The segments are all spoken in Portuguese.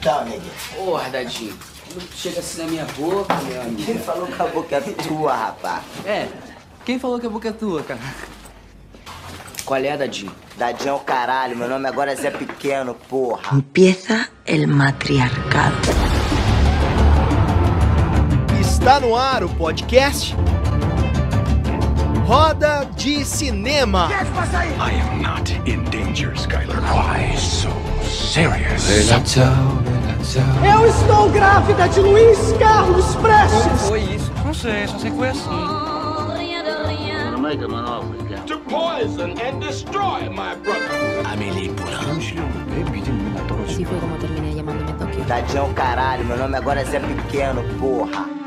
Então, neguinho. Porra, Dadinho. Não chega assim na minha boca, meu amigo. Quem falou que a boca é tua, rapaz? É, quem falou que a boca é tua, cara? Qual é, Dadinho? Dadinho é o caralho, meu nome agora é Zé Pequeno, porra. Empieza el matriarcado. Está no ar o podcast Roda de Cinema. I am not in danger, Skylar. Why so serious? Eu estou grávida de Luiz Carlos Prestes. Foi isso. Não sei, só sei que foi assim. To poison and destroy my brother. Así fue como terminé llamándome Tokio. Dadinho é o caralho, meu nome agora é Zé Pequeno, porra.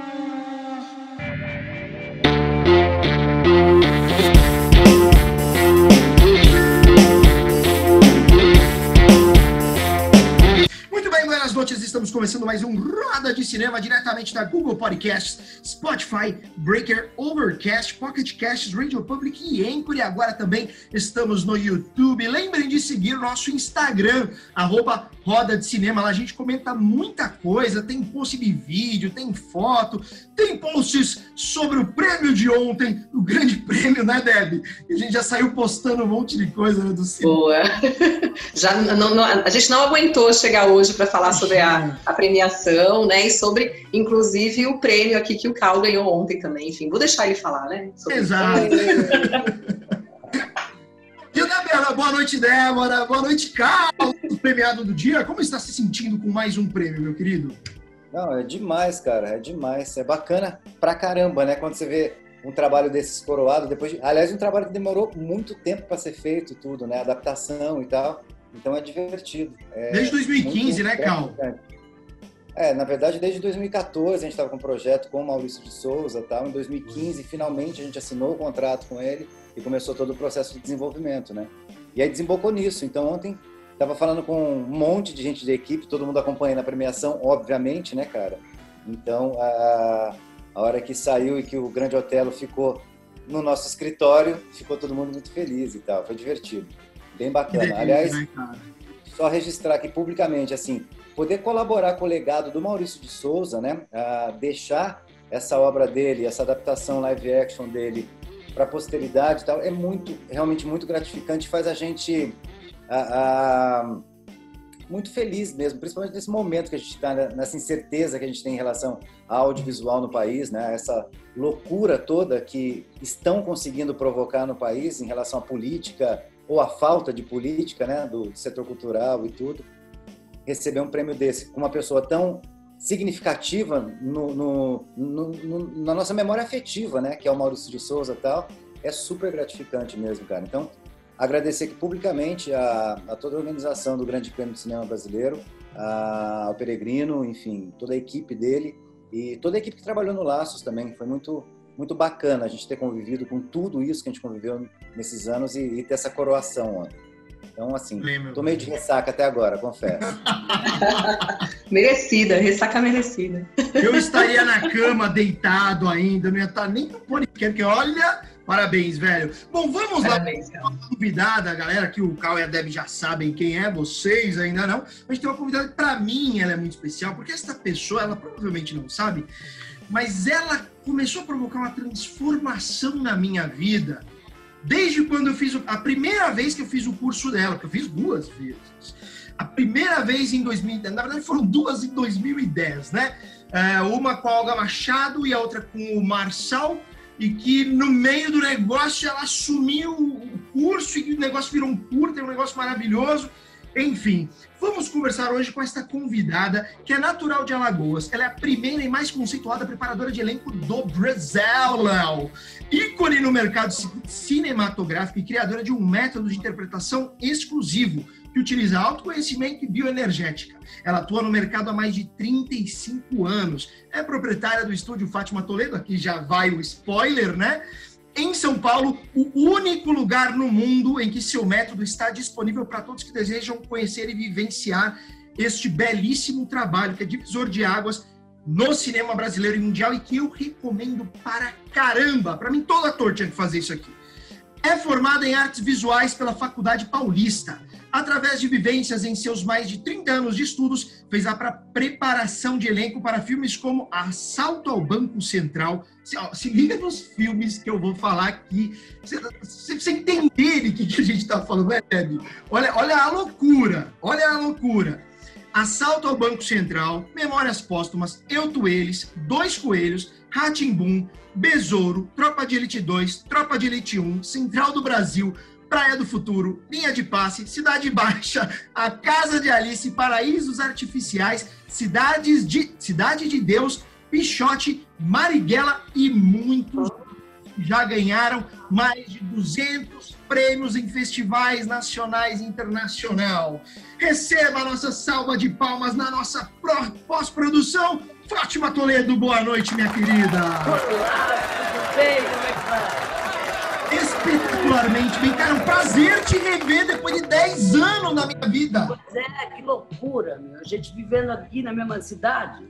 Estamos começando mais um Roda de Cinema diretamente da Google Podcasts, Spotify, Breaker, Overcast, Pocket Casts, Radio Public e Anchor. E agora também estamos no YouTube. Lembrem de seguir o nosso Instagram, arroba Roda de Cinema. Lá a gente comenta muita coisa, tem post de vídeo, tem foto, tem posts sobre o prêmio de ontem, o grande prêmio, né, Deb? E a gente já saiu postando um monte de coisa né, do cinema. Boa. Já não- não- a gente não aguentou chegar hoje para falar sobre a, a premiação, né? E sobre, inclusive, o prêmio aqui que o Cal ganhou ontem também. Enfim, vou deixar ele falar, né? sobre. Exato. E o Débora, boa noite, Débora. Boa noite, Carlos, o premiado do dia. Como está se sentindo com mais um prêmio, meu querido? Não, é demais, cara, é demais. É bacana pra caramba, né? Quando você vê um trabalho desses coroado, depois de... Aliás, um trabalho que demorou muito tempo para ser feito tudo, né? Adaptação e tal. Então é divertido. É Desde 2015, muito né, Cal? É, na verdade, desde 2014 a gente estava com um projeto com o Maurício de Souza e tal. Em 2015, finalmente, a gente assinou o contrato com ele e começou todo o processo de desenvolvimento, né? E aí desembocou nisso. Então, ontem, estava falando com um monte de gente da equipe, todo mundo acompanhando a premiação, obviamente, né, cara? Então, a, a hora que saiu e que o Grande Otelo ficou no nosso escritório, ficou todo mundo muito feliz e tal. Foi divertido. Bem bacana. delícia, Aliás, né, só registrar aqui publicamente, assim, poder colaborar com o legado do Maurício de Souza, né? A deixar essa obra dele, essa adaptação live action dele para a posteridade e tal, é muito, realmente muito gratificante, faz a gente a- a- muito feliz mesmo, principalmente nesse momento que a gente está, nessa incerteza que a gente tem em relação ao audiovisual no país, né? Essa loucura toda que estão conseguindo provocar no país em relação à política ou à falta de política, né? Do setor cultural e tudo. Receber um prêmio desse com uma pessoa tão significativa no- no- no- na nossa memória afetiva, né? Que é o Maurício de Souza e tal, é super gratificante mesmo, cara. Então, agradecer aqui publicamente a, a toda a organização do Grande Prêmio de Cinema Brasileiro, a- ao Peregrino, enfim, toda a equipe dele e toda a equipe que trabalhou no Laços também. Foi muito, muito bacana a gente ter convivido com tudo isso que a gente conviveu nesses anos e, e ter essa coroação ontem. Então, assim, tô meio de ressaca até agora, confesso. Merecida, ressaca merecida. Eu estaria na cama, deitado ainda, não ia estar nem no podcast, porque olha, parabéns, velho. Bom, vamos lá. Parabéns, Cal. convidada, a galera que o Cal e a Deb já sabem quem é, vocês ainda não. Mas tem uma convidada que, pra mim, ela é muito especial, porque essa pessoa, ela provavelmente não sabe, mas ela começou a provocar uma transformação na minha vida desde quando eu fiz a primeira vez que eu fiz o curso dela, que eu fiz duas vezes. A primeira vez em 2010, na verdade foram duas em 2010, né? É, uma com a Olga Machado e a outra com o Marçal, e que no meio do negócio ela assumiu o curso e que o negócio virou um curto, é um negócio maravilhoso. Enfim, vamos conversar hoje com esta convidada, que é natural de Alagoas. Ela é a primeira e mais conceituada preparadora de elenco do Brasil, Léo. Ícone no mercado ci- cinematográfico e criadora de um método de interpretação exclusivo, que utiliza autoconhecimento e bioenergética. Ela atua no mercado há mais de 35 anos. É proprietária do estúdio Fátima Toledo, aqui já vai o spoiler, né? Em São Paulo, o único lugar no mundo em que seu método está disponível para todos que desejam conhecer e vivenciar este belíssimo trabalho, que é divisor de águas no cinema brasileiro e mundial e que eu recomendo para caramba. Para mim, todo ator tinha que fazer isso aqui. É formada em artes visuais pela Faculdade Paulista. Através de vivências em seus mais de 30 anos de estudos, fez a preparação de elenco para filmes como Assalto ao Banco Central. Se, ó, se liga nos filmes que eu vou falar aqui. Você, você entender o que, que a gente está falando, né, Deb? Olha, olha a loucura, olha a loucura. Assalto ao Banco Central, Memórias Póstumas, Eu Tu Eles, Dois Coelhos, Ratimbum, Besouro, Tropa de Elite 2, Tropa de Elite 1, Central do Brasil, Praia do Futuro, Linha de Passe, Cidade Baixa, A Casa de Alice, Paraísos Artificiais, Cidades de, Cidade de Deus, Pichote, Marighella e muitos já ganharam mais de 200 prêmios em festivais nacionais e internacional. Receba a nossa salva de palmas na nossa pós-produção. Fátima Toledo, boa noite, minha querida. Olá, tudo bem? Como é que espetacularmente bem. Cara, um prazer te rever depois de 10 anos na minha vida. Pois é, que loucura, meu. A gente vivendo aqui na mesma cidade.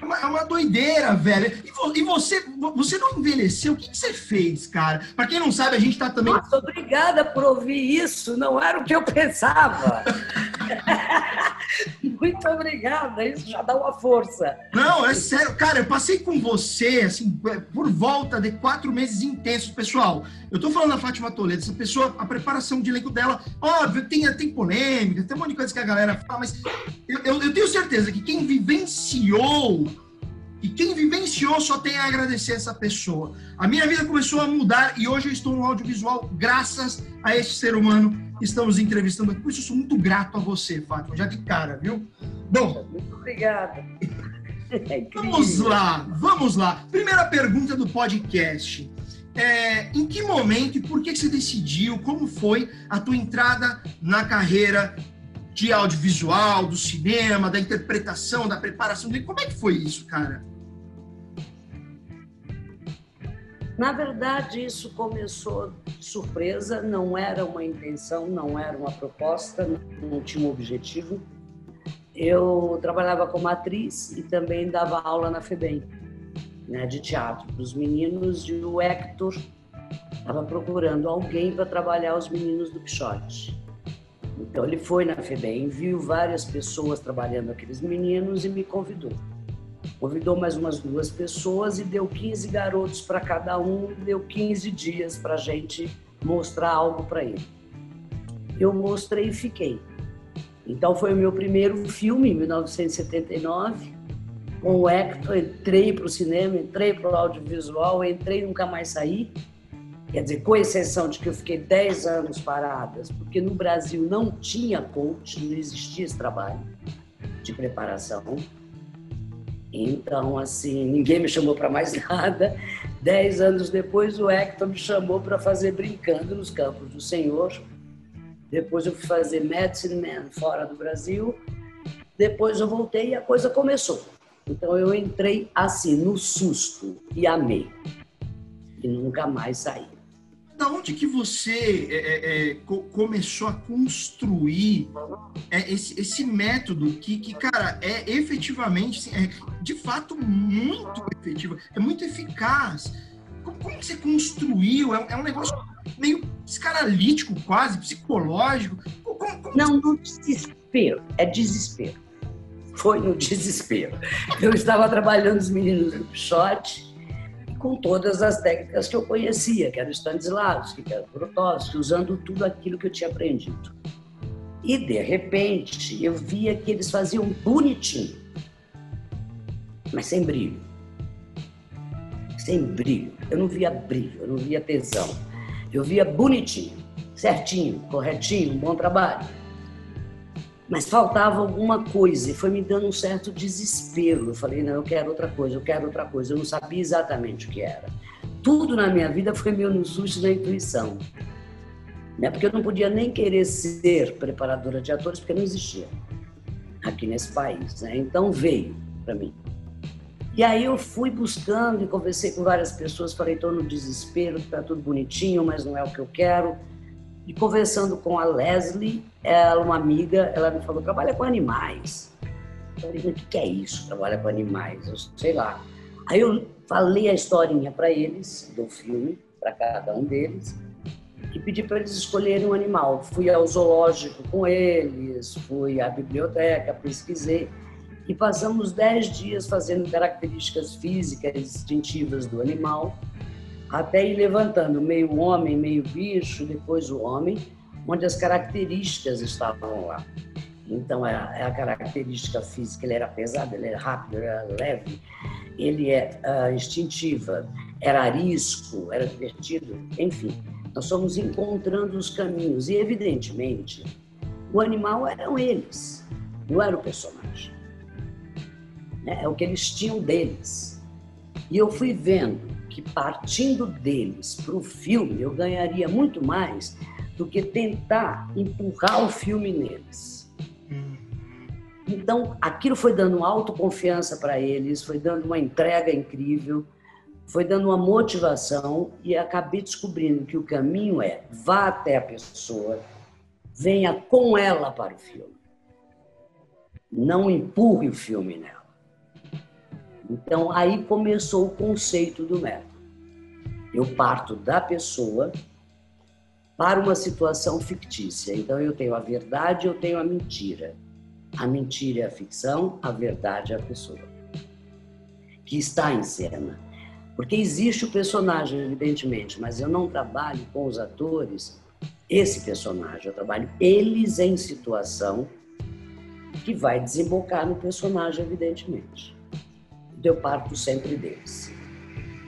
É uma, é uma doideira, velho. E, vo, e, você, você não envelheceu? O que, que, você fez, cara? Pra quem não sabe, a gente tá também. Nossa, obrigada por ouvir isso. Não era o que eu pensava. Muito obrigada, isso já dá uma força. Não, é sério, cara, eu passei com você, assim, por volta de quatro meses intensos, pessoal. Eu tô falando da Fátima Toledo, essa pessoa, a preparação de elenco dela, óbvio, tem, tem polêmica, tem um monte de coisa que a galera fala, mas eu, eu, eu tenho certeza que quem vivenciou e quem vivenciou só tem a agradecer essa pessoa. A minha vida começou a mudar e hoje eu estou no audiovisual graças a este ser humano que estamos entrevistando aqui. Por isso eu sou muito grato a você, Fátima, já de cara, viu? Bom. Muito obrigada. É vamos lá, vamos lá. Primeira pergunta do podcast. É, em que momento e por que você decidiu, como foi a tua entrada na carreira de audiovisual, do cinema, da interpretação, da preparação dele? Como é que foi isso, cara? Na verdade, isso começou surpresa, não era uma intenção, não era uma proposta, não tinha um objetivo. Eu trabalhava como atriz e também dava aula na FEBEM, né, de teatro para os meninos, e o Hector estava procurando alguém para trabalhar os meninos do Pichote. Então ele foi na FEBEM, viu várias pessoas trabalhando aqueles meninos e me convidou. Convidou mais umas duas pessoas e deu 15 garotos para cada um, deu 15 dias para a gente mostrar algo para ele. Eu mostrei e fiquei. Então foi o meu primeiro filme, em 1979. Com o Hector, entrei para o cinema, entrei para o audiovisual, entrei e nunca mais saí. Quer dizer, com exceção de que eu fiquei 10 anos paradas, porque no Brasil não tinha coach, não existia esse trabalho de preparação. Então, assim, ninguém me chamou para mais nada. Dez anos depois, o Hector me chamou para fazer Brincando nos Campos do Senhor. Depois eu fui fazer Medicine Man fora do Brasil. Depois eu voltei e a coisa começou. Então eu entrei assim, no susto, e amei. E nunca mais saí da onde que você é, é, é começou a construir é, esse, esse, método que, que, cara, é efetivamente, assim, é de fato muito efetivo, é muito eficaz. Como, como que você construiu? É, é, um negócio meio escaralítico, quase, psicológico. Como, como... Não, no desespero, é desespero. Foi no desespero. Eu estava trabalhando os meninos do Pichote, com todas as técnicas que eu conhecia, que era o Stanislavski, que era o Grotowski, usando tudo aquilo que eu tinha aprendido. E, de repente, eu via que eles faziam bonitinho, mas sem brilho. Sem brilho. Eu não via brilho, eu não via tesão. Eu via bonitinho, certinho, corretinho, um bom trabalho. Mas faltava alguma coisa e foi me dando um certo desespero. Eu falei, não, eu quero outra coisa, eu quero outra coisa. Eu não sabia exatamente o que era. Tudo na minha vida foi meio no susto da intuição. Né? Porque eu não podia nem querer ser preparadora de atores, porque não existia aqui nesse país. Né? Então veio para mim. E aí eu fui buscando e conversei com várias pessoas, falei, estou no desespero, está tudo bonitinho, mas não é o que eu quero. E conversando com a Leslie, ela, uma amiga, ela me falou: trabalha com animais. Eu falei: o que é isso? Trabalha com animais? Eu sei lá. Aí eu falei a historinha para eles, do filme, para cada um deles. e pedi para eles escolherem um animal. Fui ao zoológico com eles, fui à biblioteca, pesquisei e passamos dez dias fazendo características físicas distintivas do animal, até ir levantando meio homem, meio bicho, depois o homem, onde as características estavam lá. Então, é a, é a característica física, ele era pesado, ele era rápido, ele era leve, ele é uh, instintiva, era arisco, era divertido, enfim. Nós fomos encontrando os caminhos e, evidentemente, o animal eram eles, não era o personagem. É, é o que eles tinham deles. E eu fui vendo que, partindo deles para o filme, eu ganharia muito mais do que tentar empurrar o filme neles. Então, aquilo foi dando autoconfiança para eles, foi dando uma entrega incrível foi dando uma motivação e acabei descobrindo que o caminho é vá até a pessoa, venha com ela para o filme. Não empurre o filme nela. Então aí começou o conceito do método. Eu parto da pessoa para uma situação fictícia. Então eu tenho a verdade, eu tenho a mentira. A mentira é a ficção, a verdade é a pessoa que está em cena. Porque existe o personagem, evidentemente, mas eu não trabalho com os atores esse personagem, eu trabalho eles em situação que vai desembocar no personagem, evidentemente. Eu parto sempre deles.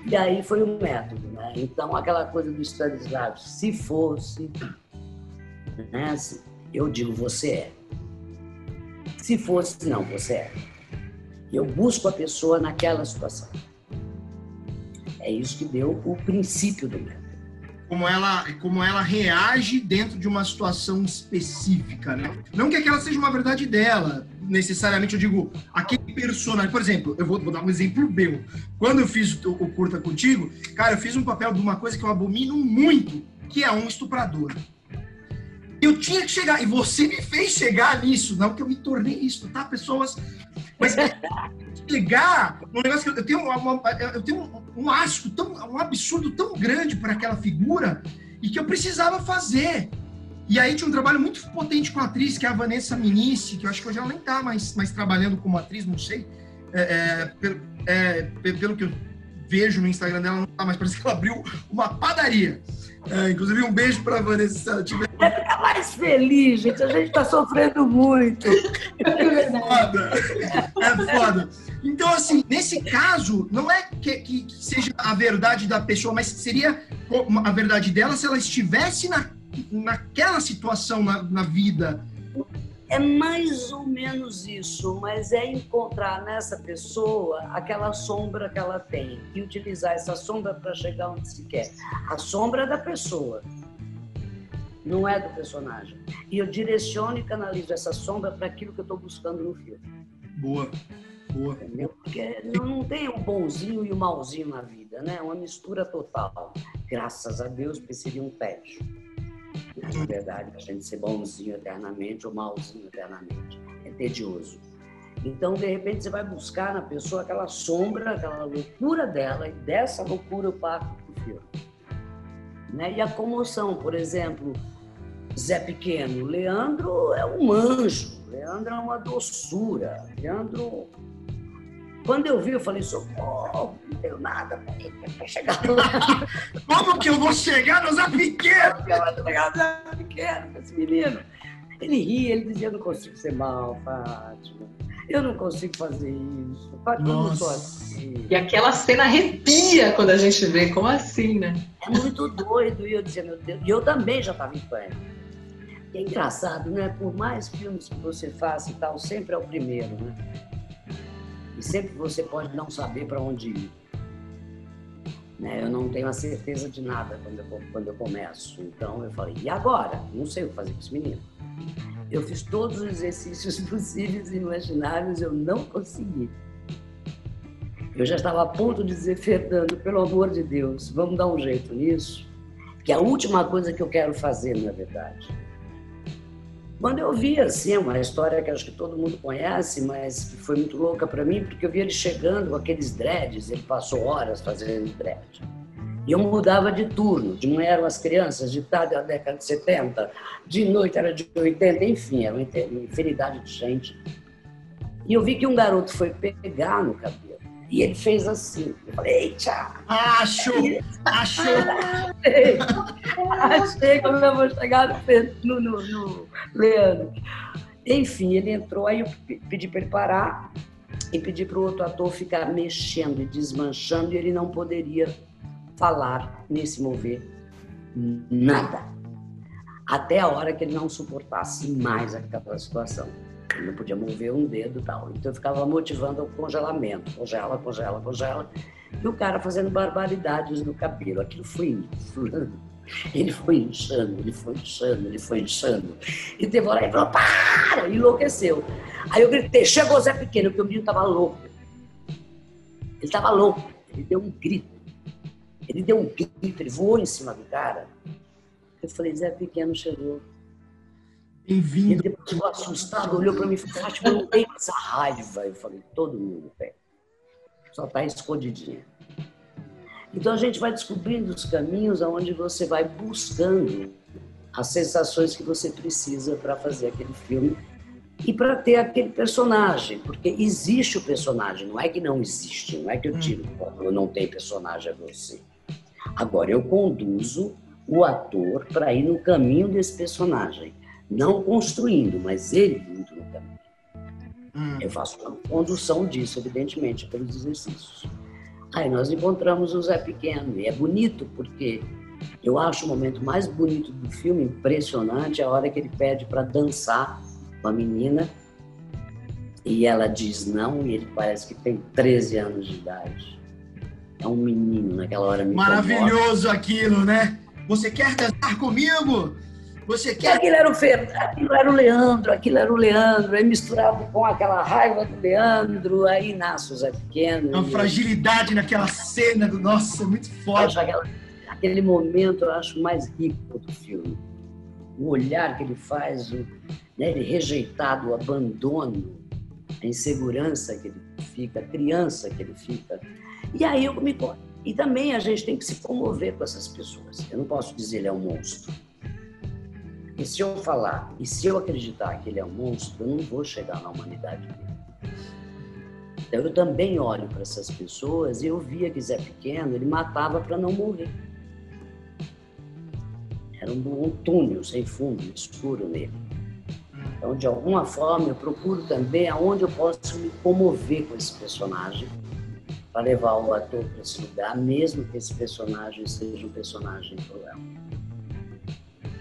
E aí foi o método, né? Então, aquela coisa do Stanislavski, se fosse, né? eu digo, você é. Se fosse, não, você é. Eu busco a pessoa naquela situação. É isso que deu o princípio do método. Como ela, como ela reage dentro de uma situação específica, né? Não que aquela seja uma verdade dela, necessariamente eu digo aquele personagem. Por exemplo, eu vou, vou dar um exemplo meu. Quando eu fiz o, o curta contigo, cara, eu fiz um papel de uma coisa que eu abomino muito, que é um estuprador. Eu tinha que chegar, e você me fez chegar nisso, não que eu me tornei isso, tá, pessoas? Mas chegar num negócio que eu tenho, uma, eu tenho um, um asco, tão, um absurdo tão grande para aquela figura e que eu precisava fazer. E aí tinha um trabalho muito potente com a atriz, que é a Vanessa Minici, que eu acho que hoje ela nem está mais, mais trabalhando como atriz, não sei. É, é, pelo, é, pelo que eu vejo no Instagram dela, não tá mais, parece que ela abriu uma padaria. É, inclusive, um beijo para a Vanessa se ela tiver. É ficar mais feliz, gente. A gente está sofrendo muito. É foda. É foda. Então, assim, nesse caso, não é que, que, que, seja a verdade da pessoa, mas seria a verdade dela se ela estivesse na, naquela situação na, na vida. É mais ou menos isso, mas é encontrar nessa pessoa aquela sombra que ela tem e utilizar essa sombra para chegar onde se quer. A sombra é da pessoa, não é do personagem. E eu direciono e canalizo essa sombra para aquilo que eu estou buscando no filme. Boa. Boa. Entendeu? Porque não, tem o bonzinho e o malzinho na vida, né? É uma mistura total. Graças a Deus, porque seria um tédio. Na verdade, a gente ser bonzinho eternamente ou malzinho eternamente. É tedioso. Então, de repente, você vai buscar na pessoa aquela sombra, aquela loucura dela, e dessa loucura eu parto para o filme. Né? E a comoção, por exemplo, Zé Pequeno. Leandro é um anjo, Leandro é uma doçura. Leandro quando eu vi, eu falei, socorro, não tenho nada para chegar lá. Como que eu vou chegar no Zé Pequeno? Eu vou chegar no Zé Pequeno, esse menino. Ele ria, ele dizia, eu não consigo ser mal, Fátima. Eu não consigo fazer isso. Fátima, eu não sou assim. E aquela cena arrepia quando a gente vê, como assim, né? É muito doido. E eu dizia, meu Deus, e eu também já estava em pânico. E é engraçado, né? Por mais filmes que você faça e tal, sempre é o primeiro, né? Sempre você pode não saber para onde ir. Né? Eu não tenho a certeza de nada quando eu, quando eu começo. Então eu falei, e agora? Não sei o que fazer com esse menino. Eu fiz todos os exercícios possíveis e imaginários, eu não consegui. Eu já estava a ponto de dizer, Fernando, pelo amor de Deus, vamos dar um jeito nisso, que é a última coisa que eu quero fazer, na verdade. Quando eu vi assim, uma história que acho que todo mundo conhece, mas que foi muito louca para mim, porque eu vi ele chegando com aqueles dreads, ele passou horas fazendo dread. E eu mudava de turno. De manhã eram as crianças, de tarde era a década de 70, de noite era de 80, enfim, era uma infinidade de gente. E eu vi que um garoto foi pegar no cabelo. E ele fez assim. Eu falei, eita! Achou! Achou! Achei como eu vou chegar no, no, no Leandro. Enfim, ele entrou, aí eu pedi para ele parar e pedi para o outro ator ficar mexendo e desmanchando, e ele não poderia falar, nem se mover, nada. Até a hora que ele não suportasse mais aquela situação. Ele não podia mover um dedo e tal. Então eu ficava motivando o congelamento. Congela, congela, congela. E o cara fazendo barbaridades no cabelo. Aquilo foi inflando. Ele foi inchando, ele foi inchando, ele foi inchando. E teve hora ele falou, para! Enlouqueceu. Aí eu gritei, chegou o Zé Pequeno, porque o menino estava louco. Ele estava louco. Ele deu um grito. Ele deu um grito, ele voou em cima do cara. Eu falei, Zé Pequeno chegou. Bem-vindo. Ele depois ficou assustado, olhou para mim e falou, Fátima, eu não tenho essa raiva. Eu falei, todo mundo tem. Só está escondidinha. Então a gente vai descobrindo os caminhos aonde você vai buscando as sensações que você precisa para fazer aquele filme e para ter aquele personagem, porque existe o personagem, não é que não existe, não é que eu tiro, eu não tenho personagem a você. Agora eu conduzo o ator para ir no caminho desse personagem não construindo, mas ele indo no caminho. Hum. Eu faço uma condução disso, evidentemente, pelos exercícios. Aí nós encontramos o Zé Pequeno, e é bonito porque eu acho o momento mais bonito do filme, impressionante, a hora que ele pede para dançar com a menina e ela diz não, e ele parece que tem 13 anos de idade. É um menino naquela hora. Maravilhoso aquilo, né? Você quer dançar comigo? Você quer. Aquilo era o Fer... aquilo era o Leandro, aquilo era o Leandro, aí misturado com aquela raiva do Leandro, aí nasce o Zé Pequeno. Uma e... fragilidade naquela cena do nossa, muito forte. Aquela... aquele momento eu acho mais rico do filme. O olhar que ele faz, o... né, ele rejeitado, o abandono, a insegurança que ele fica, a criança que ele fica. E aí eu me. E também a gente tem que se comover com essas pessoas. Eu não posso dizer ele é um monstro e se eu falar, e se eu acreditar que ele é um monstro, eu não vou chegar na humanidade dele. Então eu também olho para essas pessoas e eu via que Zé Pequeno, ele matava para não morrer. Era um, um túnel sem fundo, escuro nele. Então, de alguma forma, eu procuro também aonde eu posso me comover com esse personagem para levar o ator para esse lugar, mesmo que esse personagem seja um personagem cruel.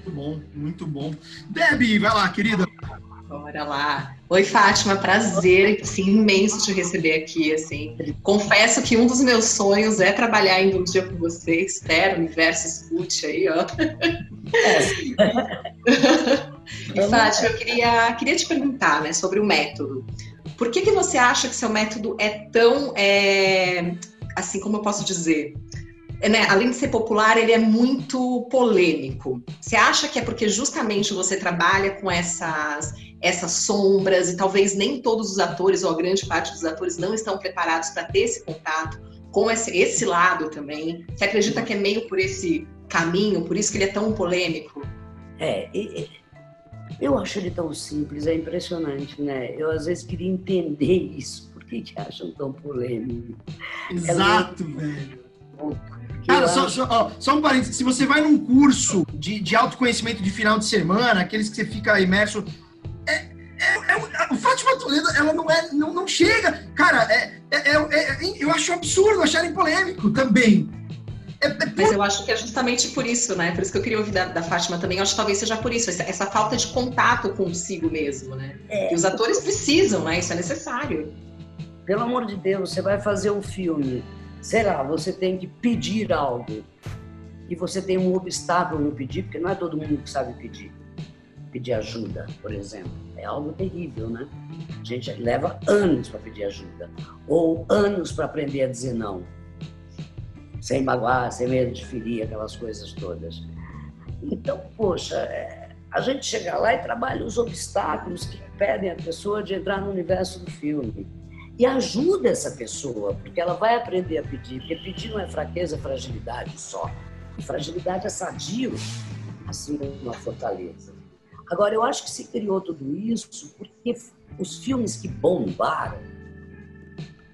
Muito bom, muito bom. Debbie, vai lá, querida. Bora lá. Oi, Fátima, prazer assim, imenso te receber aqui. Assim. Confesso que um dos meus sonhos é trabalhar ainda um dia com você. Espero, o universo escute aí, ó. É. e, Fátima, eu queria, queria te perguntar né, sobre o método. Por que, que você acha que seu método é tão, é, assim como eu posso dizer, né, além de ser popular, ele é muito polêmico. Você acha que é porque justamente você trabalha com essas, essas sombras e talvez nem todos os atores, ou a grande parte dos atores, não estão preparados para ter esse contato com esse, esse lado também? Você acredita que é meio por esse caminho, por isso que ele é tão polêmico? É, eu acho ele tão simples, é impressionante, né? Eu às vezes queria entender isso, por que, que acham tão polêmico? Exato, é muito... velho. Cara, só, só, ó, só, um parênteses. Se você vai num curso de, de autoconhecimento de final de semana, aqueles que você fica imerso. É, é, é, o Fátima Toledo, ela não é. Não, não chega. Cara, é, é, é eu acho absurdo acharem polêmico também. Mas eu acho que é justamente por isso, né? Por isso que eu queria ouvir da, da Fátima também. Eu acho que talvez seja por isso, essa, essa falta de contato consigo mesmo, né? E os atores precisam, né? Isso é necessário. Pelo amor de Deus, você vai fazer um filme sei lá, você tem que pedir algo e você tem um obstáculo no pedir, porque não é todo mundo que sabe pedir. Pedir ajuda, por exemplo, é algo terrível, né? A gente leva anos para pedir ajuda ou anos para aprender a dizer não, sem magoar, sem medo de ferir, aquelas coisas todas. Então, poxa, é, a gente chega lá e trabalha os obstáculos que impedem a pessoa de entrar no universo do filme E ajuda essa pessoa, porque ela vai aprender a pedir, porque pedir não é fraqueza, é fragilidade só. E fragilidade é sadio, assim como uma fortaleza. Agora, eu acho que se criou tudo isso porque os filmes que bombaram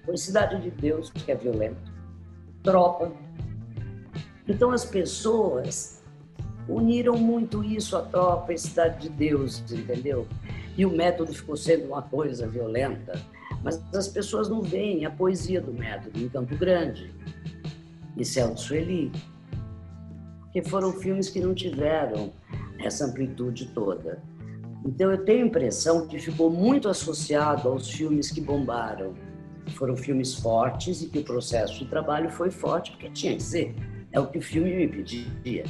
foi Cidade de Deus, que é violento, Tropa. Então, as pessoas uniram muito isso à Tropa e Cidade de Deus, entendeu? E o método ficou sendo uma coisa violenta. Mas as pessoas não veem a poesia do método em Campo Grande e Celso Sueli, porque foram filmes que não tiveram essa amplitude toda. Então eu tenho a impressão que ficou muito associado aos filmes que bombaram. Foram filmes fortes e que o processo de trabalho foi forte, porque tinha que ser. É o que o filme me pedia.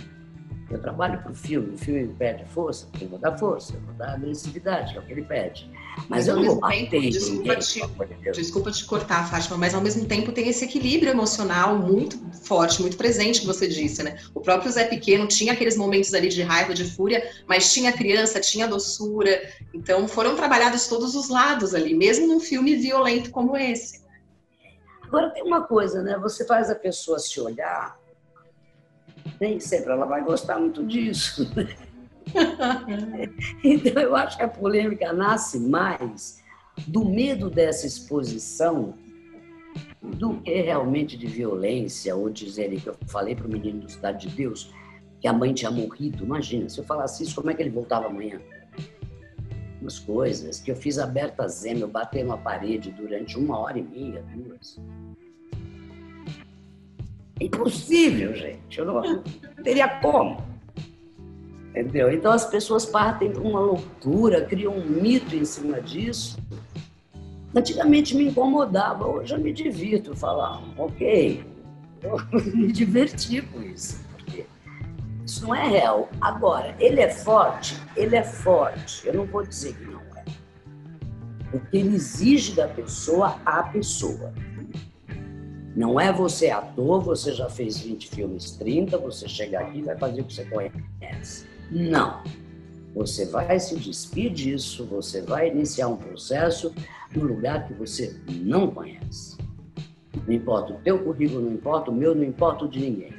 Eu trabalho para o filme, o filme me pede força, eu vou dar força, eu vou dar agressividade, que é o que ele pede. Mas, mas eu não vou bater tempo, desculpa, te, desculpa te cortar, Fátima, mas ao mesmo tempo tem esse equilíbrio emocional muito forte, muito presente que você disse, né? O próprio Zé Pequeno tinha aqueles momentos ali de raiva, de fúria, mas tinha criança, tinha doçura. Então foram trabalhados todos os lados ali, mesmo num filme violento como esse. Agora tem uma coisa, né? Você faz a pessoa se olhar nem sempre ela vai gostar muito disso. então, eu acho que a polêmica nasce mais do medo dessa exposição do que realmente de violência, ou dizerem que eu falei para o menino do Cidade de Deus que a mãe tinha morrido. Imagina, se eu falasse isso, como é que ele voltava amanhã? Umas coisas que eu fiz aberta zema, eu bati numa parede durante uma hora e meia, duas. Impossível, gente. Eu não, não teria como. Entendeu? Então as pessoas partem para uma loucura, criam um mito em cima disso. Antigamente me incomodava, hoje eu me divirto, falar, ok, eu me diverti com isso, porque isso não é real. Agora, ele é forte, ele é forte, eu não vou dizer que não é. Porque ele exige da pessoa a pessoa. Não é você ator, você já fez 20 filmes, 30, você chega aqui e vai fazer o que você conhece. Não. Você vai se despir disso, você vai iniciar um processo no lugar que você não conhece. Não importa o teu currículo, não importa o meu, não importa o de ninguém.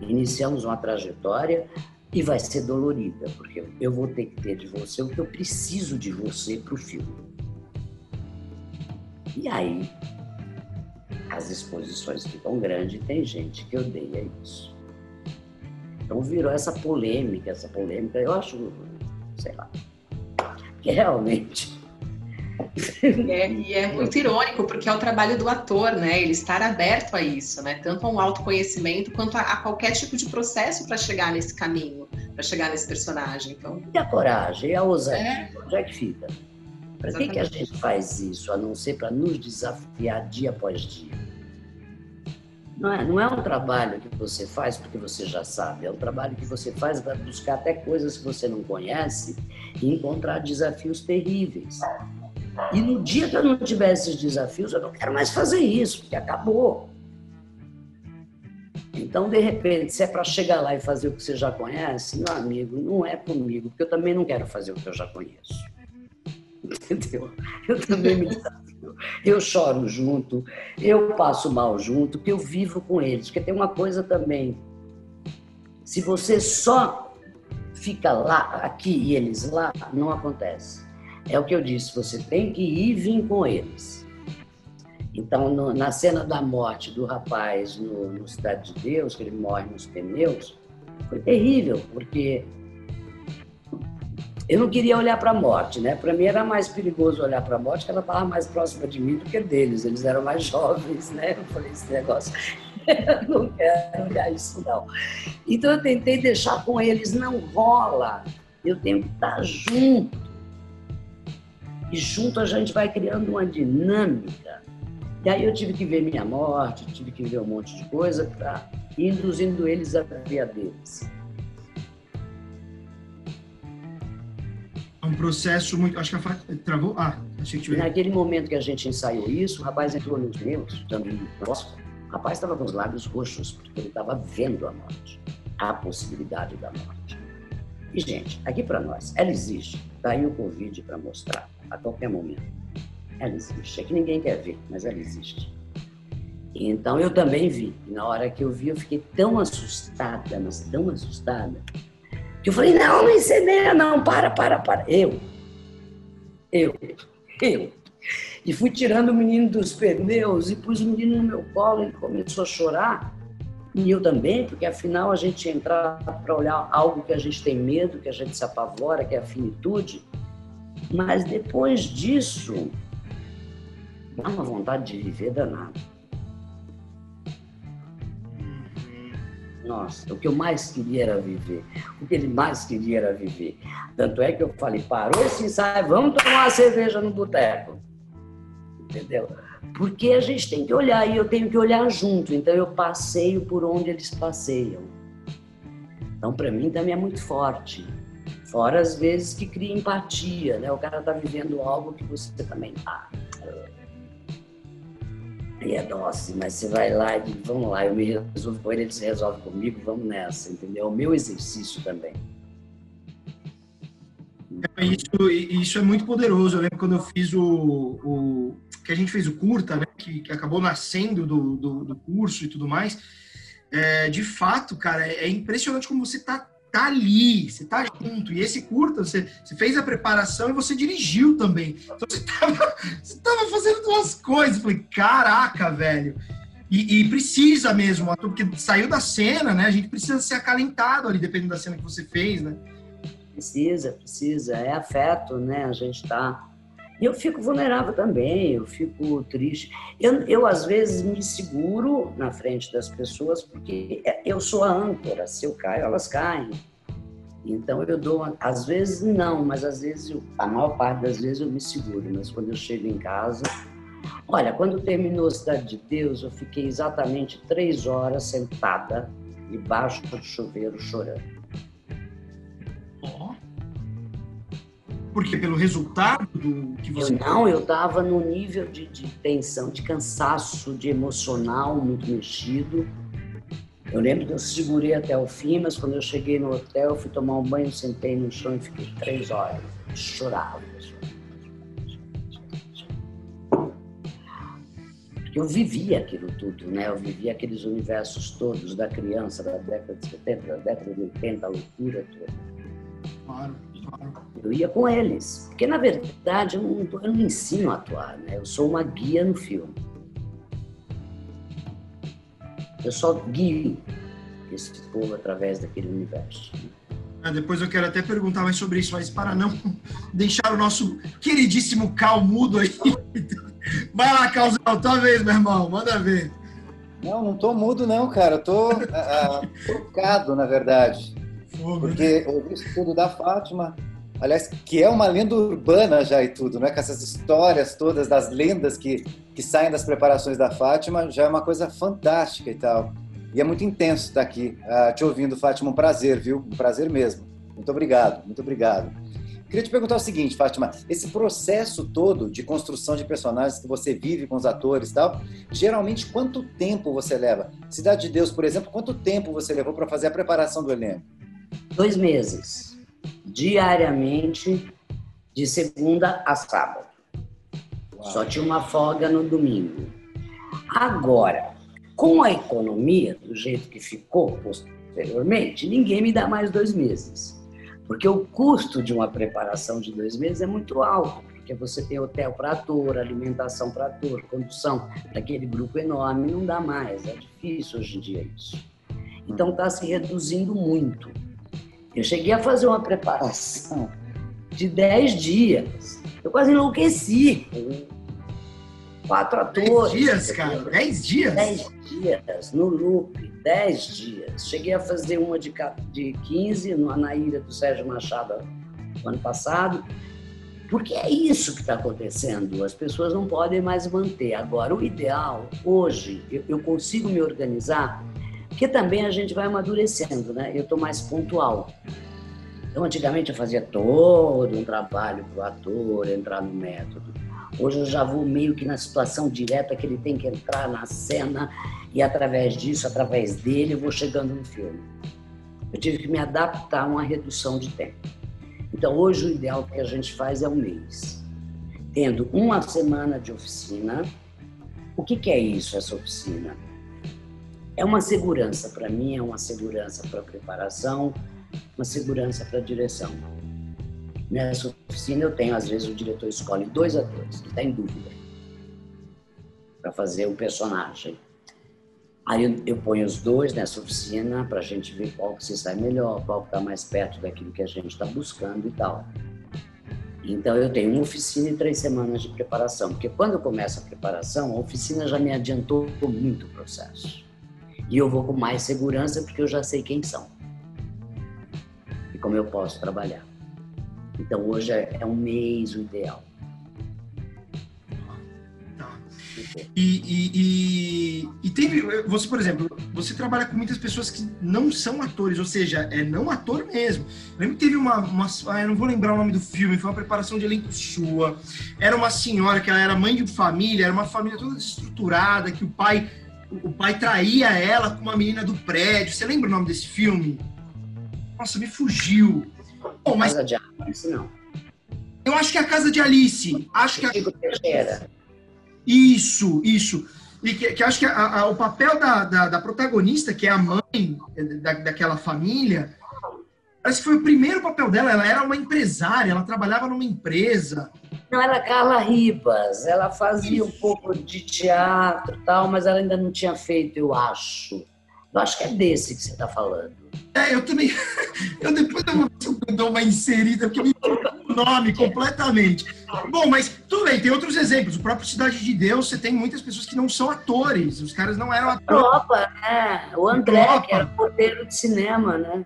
Iniciamos uma trajetória e vai ser dolorida, porque eu vou ter que ter de você o que eu preciso de você para o filme. E aí as exposições ficam grandes e tem gente que odeia isso. Então virou essa polêmica, essa polêmica, eu acho, sei lá, que realmente. É, e é muito irônico, porque é o trabalho do ator, né? Ele estar aberto a isso, né? Tanto a um autoconhecimento quanto a, a qualquer tipo de processo para chegar nesse caminho, para chegar nesse personagem. Então... E a coragem, e a ousadia, é. onde é que fica? Para que, que a gente faz isso, a não ser para nos desafiar dia após dia? Não é, não é um trabalho que você faz porque você já sabe, é um trabalho que você faz para buscar até coisas que você não conhece e encontrar desafios terríveis. E no dia que eu não tiver esses desafios, eu não quero mais fazer isso, porque acabou. Então, de repente, se é para chegar lá e fazer o que você já conhece, meu amigo, não é comigo, porque eu também não quero fazer o que eu já conheço. Entendeu? Eu também me desafio. Eu choro junto, eu passo mal junto, porque eu vivo com eles. Porque tem uma coisa também. Se você só fica lá, aqui e eles lá, não acontece. É o que eu disse, você tem que ir e vir com eles. Então, no, na cena da morte do rapaz no, no Cidade de Deus, que ele morre nos pneus, foi terrível, porque eu não queria olhar para a morte, né? Para mim era mais perigoso olhar para a morte, que ela estava mais próxima de mim do que deles. Eles eram mais jovens, né? Eu falei, esse negócio, eu não quero olhar isso, não. Então eu tentei deixar com eles, não rola. Eu tenho que estar junto. E junto a gente vai criando uma dinâmica. E aí eu tive que ver minha morte, tive que ver um monte de coisa para induzindo eles a ver a deles. Um processo muito. Acho que a faca travou. Ah, achei que tivesse. Naquele momento que a gente ensaiou isso, o rapaz entrou nos meus, também. Nossa, o rapaz estava com os lábios roxos, porque ele estava vendo a morte, a possibilidade da morte. E, gente, aqui para nós, ela existe. Está aí o Covid para mostrar, a qualquer momento. Ela existe. É que ninguém quer ver, mas ela existe. Então eu também vi. Na hora que eu vi, eu fiquei tão assustada, mas tão assustada, eu falei: não, não incendeia, não, para, para, para. Eu, eu, eu. E fui tirando o menino dos pneus e pus o menino no meu colo, ele começou a chorar. E eu também, porque afinal a gente entrar para olhar algo que a gente tem medo, que a gente se apavora, que é a finitude. Mas depois disso, dá uma vontade de viver danado. Nossa, o que eu mais queria era viver. O que ele mais queria era viver. Tanto é que eu falei, parou esse ensaio, vamos tomar uma cerveja no boteco. Entendeu? Porque a gente tem que olhar e eu tenho que olhar junto. Então eu passeio por onde eles passeiam. Então para mim também é muito forte. Fora as vezes que cria empatia, né? O cara tá vivendo algo que você também tá. E é doce, mas você vai lá e vamos lá, eu me resolvo com ele, ele se resolve comigo, vamos nessa, entendeu? É o meu exercício também. É, isso, isso é muito poderoso. Eu lembro quando eu fiz o, o que a gente fez o curta, né, que, que acabou nascendo do, do, do, curso e tudo mais. É, de fato, cara, é, é impressionante como você tá tá ali, você tá junto. E esse curta, você, você fez a preparação e você dirigiu também. Então você tava, você tava fazendo duas coisas. Eu falei, caraca, velho. E, e, precisa mesmo, porque saiu da cena, né? A gente precisa ser acalentado ali, dependendo da cena que você fez, né? Precisa, precisa. É afeto, né? A gente tá. E eu fico vulnerável também, eu fico triste. Eu, eu, às vezes, me seguro na frente das pessoas, porque é, eu sou a âncora. Se eu caio, elas caem. Então, eu dou. Às vezes, não, mas às vezes, eu, a maior parte das vezes, eu me seguro. Mas quando eu chego em casa. Olha, quando terminou Cidade de Deus, eu fiquei exatamente três horas sentada debaixo do chuveiro chorando. Porque pelo resultado do que você. Eu não, eu estava no nível de, de tensão, de cansaço, de emocional muito mexido. Eu lembro que eu segurei até o fim, mas quando eu cheguei no hotel, fui tomar um banho, sentei no chão e fiquei três horas. Chorava. Porque eu vivia aquilo tudo, né? Eu vivia aqueles universos todos da criança, da década de 70, da década de 80, a loucura toda. Claro. Eu ia com eles. Porque, na verdade, eu não, eu não ensino a atuar, né? Eu sou uma guia no filme. Eu só guio esse povo através daquele universo. Ah, depois eu quero até perguntar mais sobre isso, mas para não deixar o nosso queridíssimo Cal mudo aí. Vai lá, Calzão, tua vez, meu irmão, manda ver. Não, não tô mudo não, cara. Eu tô uh, tocado, na verdade. Porque eu vi isso tudo da Fátima, aliás, que é uma lenda urbana já e tudo, né? Com essas histórias todas das lendas que, que saem das preparações da Fátima, já é uma coisa fantástica e tal. E é muito intenso estar aqui uh, te ouvindo, Fátima. Um prazer, viu? Um prazer mesmo. Muito obrigado, muito obrigado. Queria te perguntar o seguinte, Fátima, esse processo todo de construção de personagens que você vive com os atores e tal, geralmente quanto tempo você leva? Cidade de Deus, por exemplo, quanto tempo você levou para fazer a preparação do elenco? Dois meses, diariamente, de segunda a sábado. Uau. Só tinha uma folga no domingo. Agora, com a economia do jeito que ficou posteriormente, ninguém me dá mais dois meses. Porque o custo de uma preparação de dois meses é muito alto, porque você tem hotel para ator, alimentação para ator, condução daquele grupo enorme, não dá mais, é difícil hoje em dia isso. Então está se reduzindo muito. Eu cheguei a fazer uma preparação de 10 dias. Eu quase enlouqueci. Quatro atores. 10 dias, cara? 10 dias? 10 dias, no loop, 10 dias. Cheguei a fazer uma de, de 15 no Anaíra do Sérgio Machado no ano passado. Porque é isso que está acontecendo. As pessoas não podem mais manter. Agora, o ideal, hoje, eu, eu consigo me organizar porque também a gente vai amadurecendo, né? Eu estou mais pontual. Então, antigamente eu fazia todo um trabalho para o ator entrar no método. Hoje eu já vou meio que na situação direta que ele tem que entrar na cena e através disso, através dele, eu vou chegando no filme. Eu tive que me adaptar a uma redução de tempo. Então, hoje o ideal que a gente faz é um mês. tendo uma semana de oficina. O que, que é isso, essa oficina? É uma segurança para mim, é uma segurança para preparação, uma segurança para direção. Nessa oficina eu tenho, às vezes, o diretor escolhe dois atores que está em dúvida para fazer o personagem. Aí eu, eu, ponho os dois nessa oficina para a gente ver qual que se sai melhor, qual que está mais perto daquilo que a gente está buscando e tal. Então eu tenho uma oficina e três semanas de preparação, porque quando eu começo a preparação, a oficina já me adiantou muito o processo. E eu vou com mais segurança porque eu já sei quem são e como eu posso trabalhar. Então hoje é, é um mês o ideal. E, e, e, e teve, você, por exemplo, você trabalha com muitas pessoas que não são atores, ou seja, é não ator mesmo. lembro que teve uma, uma ah, eu não vou lembrar o nome do filme, foi uma preparação de elenco sua. Era uma senhora que ela era mãe de família, era uma família toda desestruturada, que o pai o pai traía ela com uma menina do prédio. Você lembra o nome desse filme? Nossa, me fugiu. Bom, mas... Casa de Alice, não. Eu acho que é a Casa de Alice. Acho que é... Isso, isso. E que, que acho que a, a, o papel da, da, da, protagonista, que é a mãe da, daquela família, parece que foi o primeiro papel dela. Ela era uma empresária, ela trabalhava numa empresa. Não, era Carla Ribas. Ela fazia um pouco de teatro e tal, mas ela ainda não tinha feito, eu acho. Eu acho que é desse que você está falando. É, eu também. Eu depois eu dou uma inserida, porque me o nome completamente. Bom, mas tudo bem, tem outros exemplos. O próprio Cidade de Deus, você tem muitas pessoas que não são atores. Os caras não eram atores. Europa, né? O André, Europa. que era porteiro de cinema, né?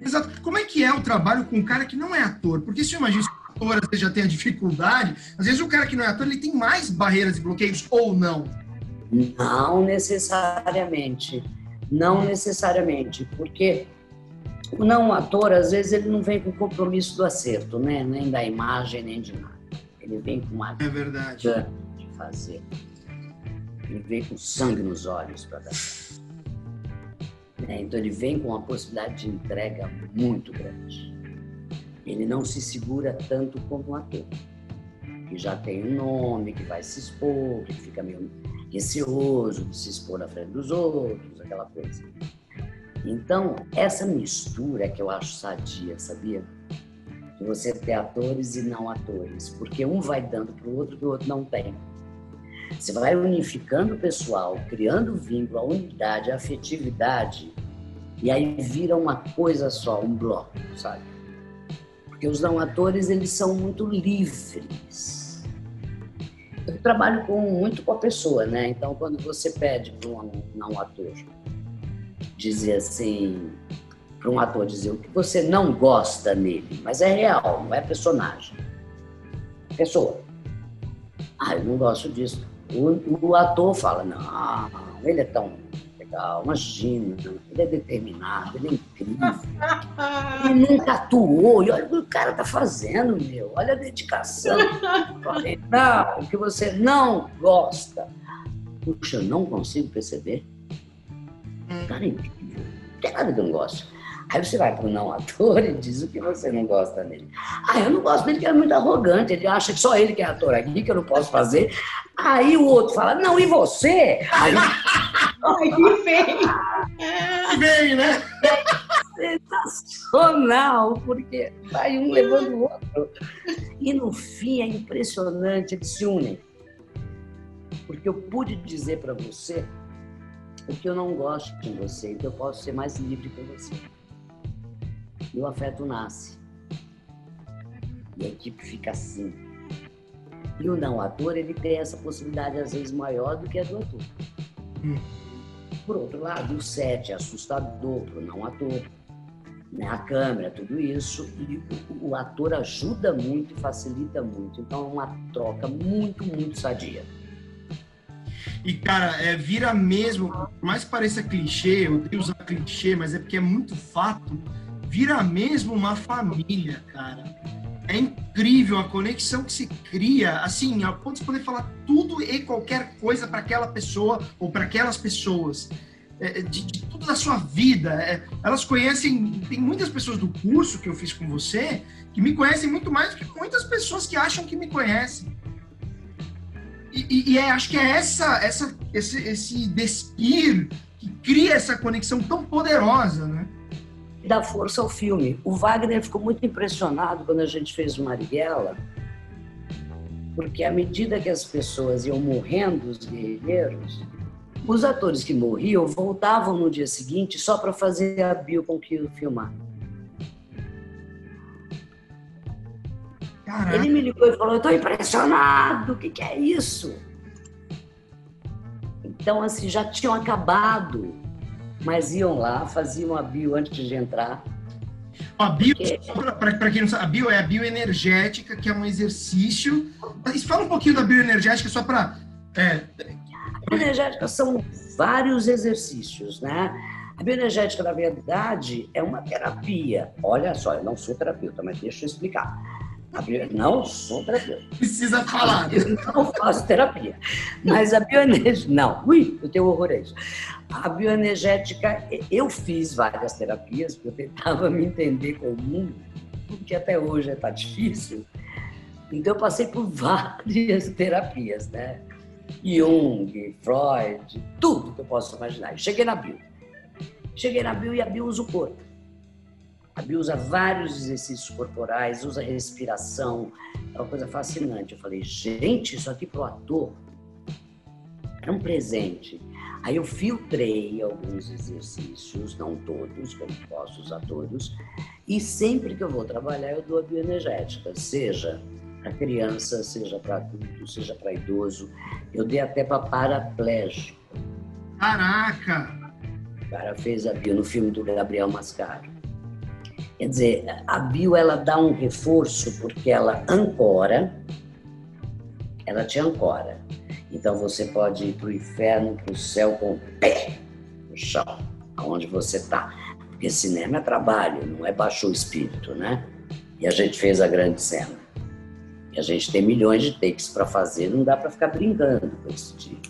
Exato. Como é que é o trabalho com um cara que não é ator? Porque se eu imagino ator às vezes já tem a dificuldade, às vezes o cara que não é ator ele tem mais barreiras e bloqueios ou não? Não necessariamente. Não necessariamente, porque o não ator, às vezes, ele não vem com compromisso do acerto, né? Nem da imagem, nem de nada. Ele vem com uma é verdade. de fazer. Ele vem com sangue nos olhos para dar. É, então ele vem com uma possibilidade de entrega muito grande. Ele não se segura tanto como um ator, que já tem um nome, que vai se expor, que fica meio receoso de se expor na frente dos outros, aquela coisa. Então, essa mistura que eu acho sadia, sabia? De você ter atores e não atores, porque um vai dando para o outro que o outro não tem. Você vai unificando o pessoal, criando vínculo, a unidade, a afetividade, e aí vira uma coisa só, um bloco, sabe? Porque os não atores, eles são muito livres eu trabalho com, muito com a pessoa, né? Então, quando você pede para um não ator dizer assim, para um ator dizer o que você não gosta nele, mas é real, não é personagem. Pessoa. Ah, eu não gosto disso. O, o ator fala, não, ele é tão legal, imagina, ele é determinado, ele é incrível. Ele nunca atuou, e olha o que o cara tá fazendo, meu, olha a dedicação. Não, o que você não gosta. Puxa, não consigo perceber. Cara, é incrível. Não tem nada que eu não gosto. Aí você vai para o não ator e diz o que você não gosta dele. Ah, eu não gosto dele porque ele é muito arrogante, ele acha que só ele que é ator aqui, que eu não posso fazer. Aí o outro fala, não, e você? Aí... Ai, que feio! Que bem, né? Sensacional, porque vai um levando o outro. E no fim é impressionante, eles se unem. Porque eu pude dizer para você o que eu não gosto de você, então eu posso ser mais livre com você e o afeto nasce. E a equipe fica assim. E o não ator, ele tem essa possibilidade às vezes maior do que a do ator. Por outro lado, o set é assustador para o não ator. Né? A câmera, tudo isso. E o, o ator ajuda muito e facilita muito. Então é uma troca muito, muito sadia. E, cara, é, vira mesmo, por mais que pareça clichê, eu odeio usar clichê, mas é porque é muito fato vira mesmo uma família, cara. É incrível a conexão que se cria, assim, a ponto de poder falar tudo e qualquer coisa para aquela pessoa ou para aquelas pessoas. É, de, de, tudo da sua vida. É, elas conhecem, tem muitas pessoas do curso que eu fiz com você que me conhecem muito mais do que muitas pessoas que acham que me conhecem. E, e é, acho que é essa, essa, esse, esse despir que cria essa conexão tão poderosa, né? Dá força ao filme. O Wagner ficou muito impressionado quando a gente fez o Marighella, porque à medida que as pessoas iam morrendo, os guerreiros, os atores que morriam voltavam no dia seguinte só para fazer a bio com que filmar. Caraca. Ele me ligou e falou: Eu estou impressionado, o que, que é isso? Então, assim, já tinham acabado, mas iam lá, faziam a bio antes de entrar. A bio, para quem não sabe, a bio é a bioenergética, que é um exercício. Fala um pouquinho da bioenergética, só para. É... A bioenergética são vários exercícios, né? A bioenergética, na verdade, é uma terapia. Olha só, eu não sou terapeuta, mas deixa eu explicar. Não sou terapeuta. Precisa falar. Eu não faço terapia. Mas a bioenergética. Não, ui, eu tenho horror a isso. A bioenergética, eu fiz várias terapias, porque eu tentava me entender com o mundo, porque até hoje está difícil. Então eu passei por várias terapias, né? Jung, Freud, tudo que eu posso imaginar. cheguei na bio. Cheguei na bio e a bio usa o corpo. A usa vários exercícios corporais, usa respiração, é uma coisa fascinante. Eu falei, gente, isso aqui para o ator é um presente. Aí eu filtrei alguns exercícios, não todos, que eu não posso usar todos, e sempre que eu vou trabalhar eu dou a bioenergética, seja para criança, seja para adulto, seja para idoso. Eu dei até para paraplégico. Caraca! O cara fez a bio no filme do Gabriel Mascaro. Quer dizer, a bio ela dá um reforço porque ela ancora, ela te ancora. Então você pode ir para o inferno, para o céu com o pé no chão, aonde você está. Porque cinema é trabalho, não é baixo o espírito, né? E a gente fez a grande cena. E a gente tem milhões de takes para fazer, não dá para ficar brincando com esse tipo.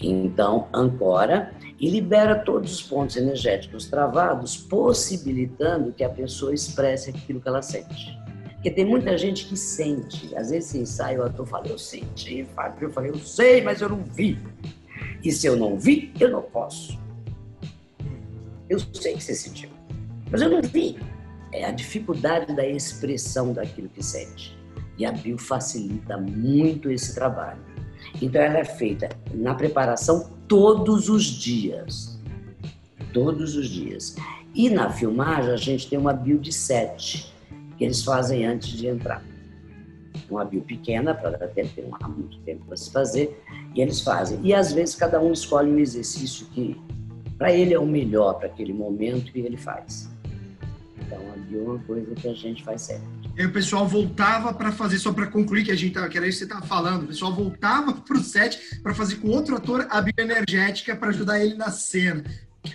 Então, ancora e libera todos os pontos energéticos travados, possibilitando que a pessoa expresse aquilo que ela sente. Porque tem muita gente que sente. Às vezes, em ensaio, o ator fala, eu senti, eu falei, eu sei, mas eu não vi. E se eu não vi, eu não posso. Eu sei que você sentiu, mas eu não vi. É a dificuldade da expressão daquilo que sente. E a bio facilita muito esse trabalho. Então, ela é feita na preparação todos os dias. Todos os dias. E na filmagem, a gente tem uma bio de sete, que eles fazem antes de entrar. Uma bio pequena, para dar tempo, tem muito tempo para se fazer, e eles fazem. E às vezes cada um escolhe um exercício que para ele é o melhor para aquele momento e ele faz. Então a bio é uma coisa que a gente faz sempre. E o pessoal voltava para fazer, só para concluir que a gente tava, que era isso que você estava falando, o pessoal voltava para o set para fazer com outro ator a bioenergética para ajudar ele na cena.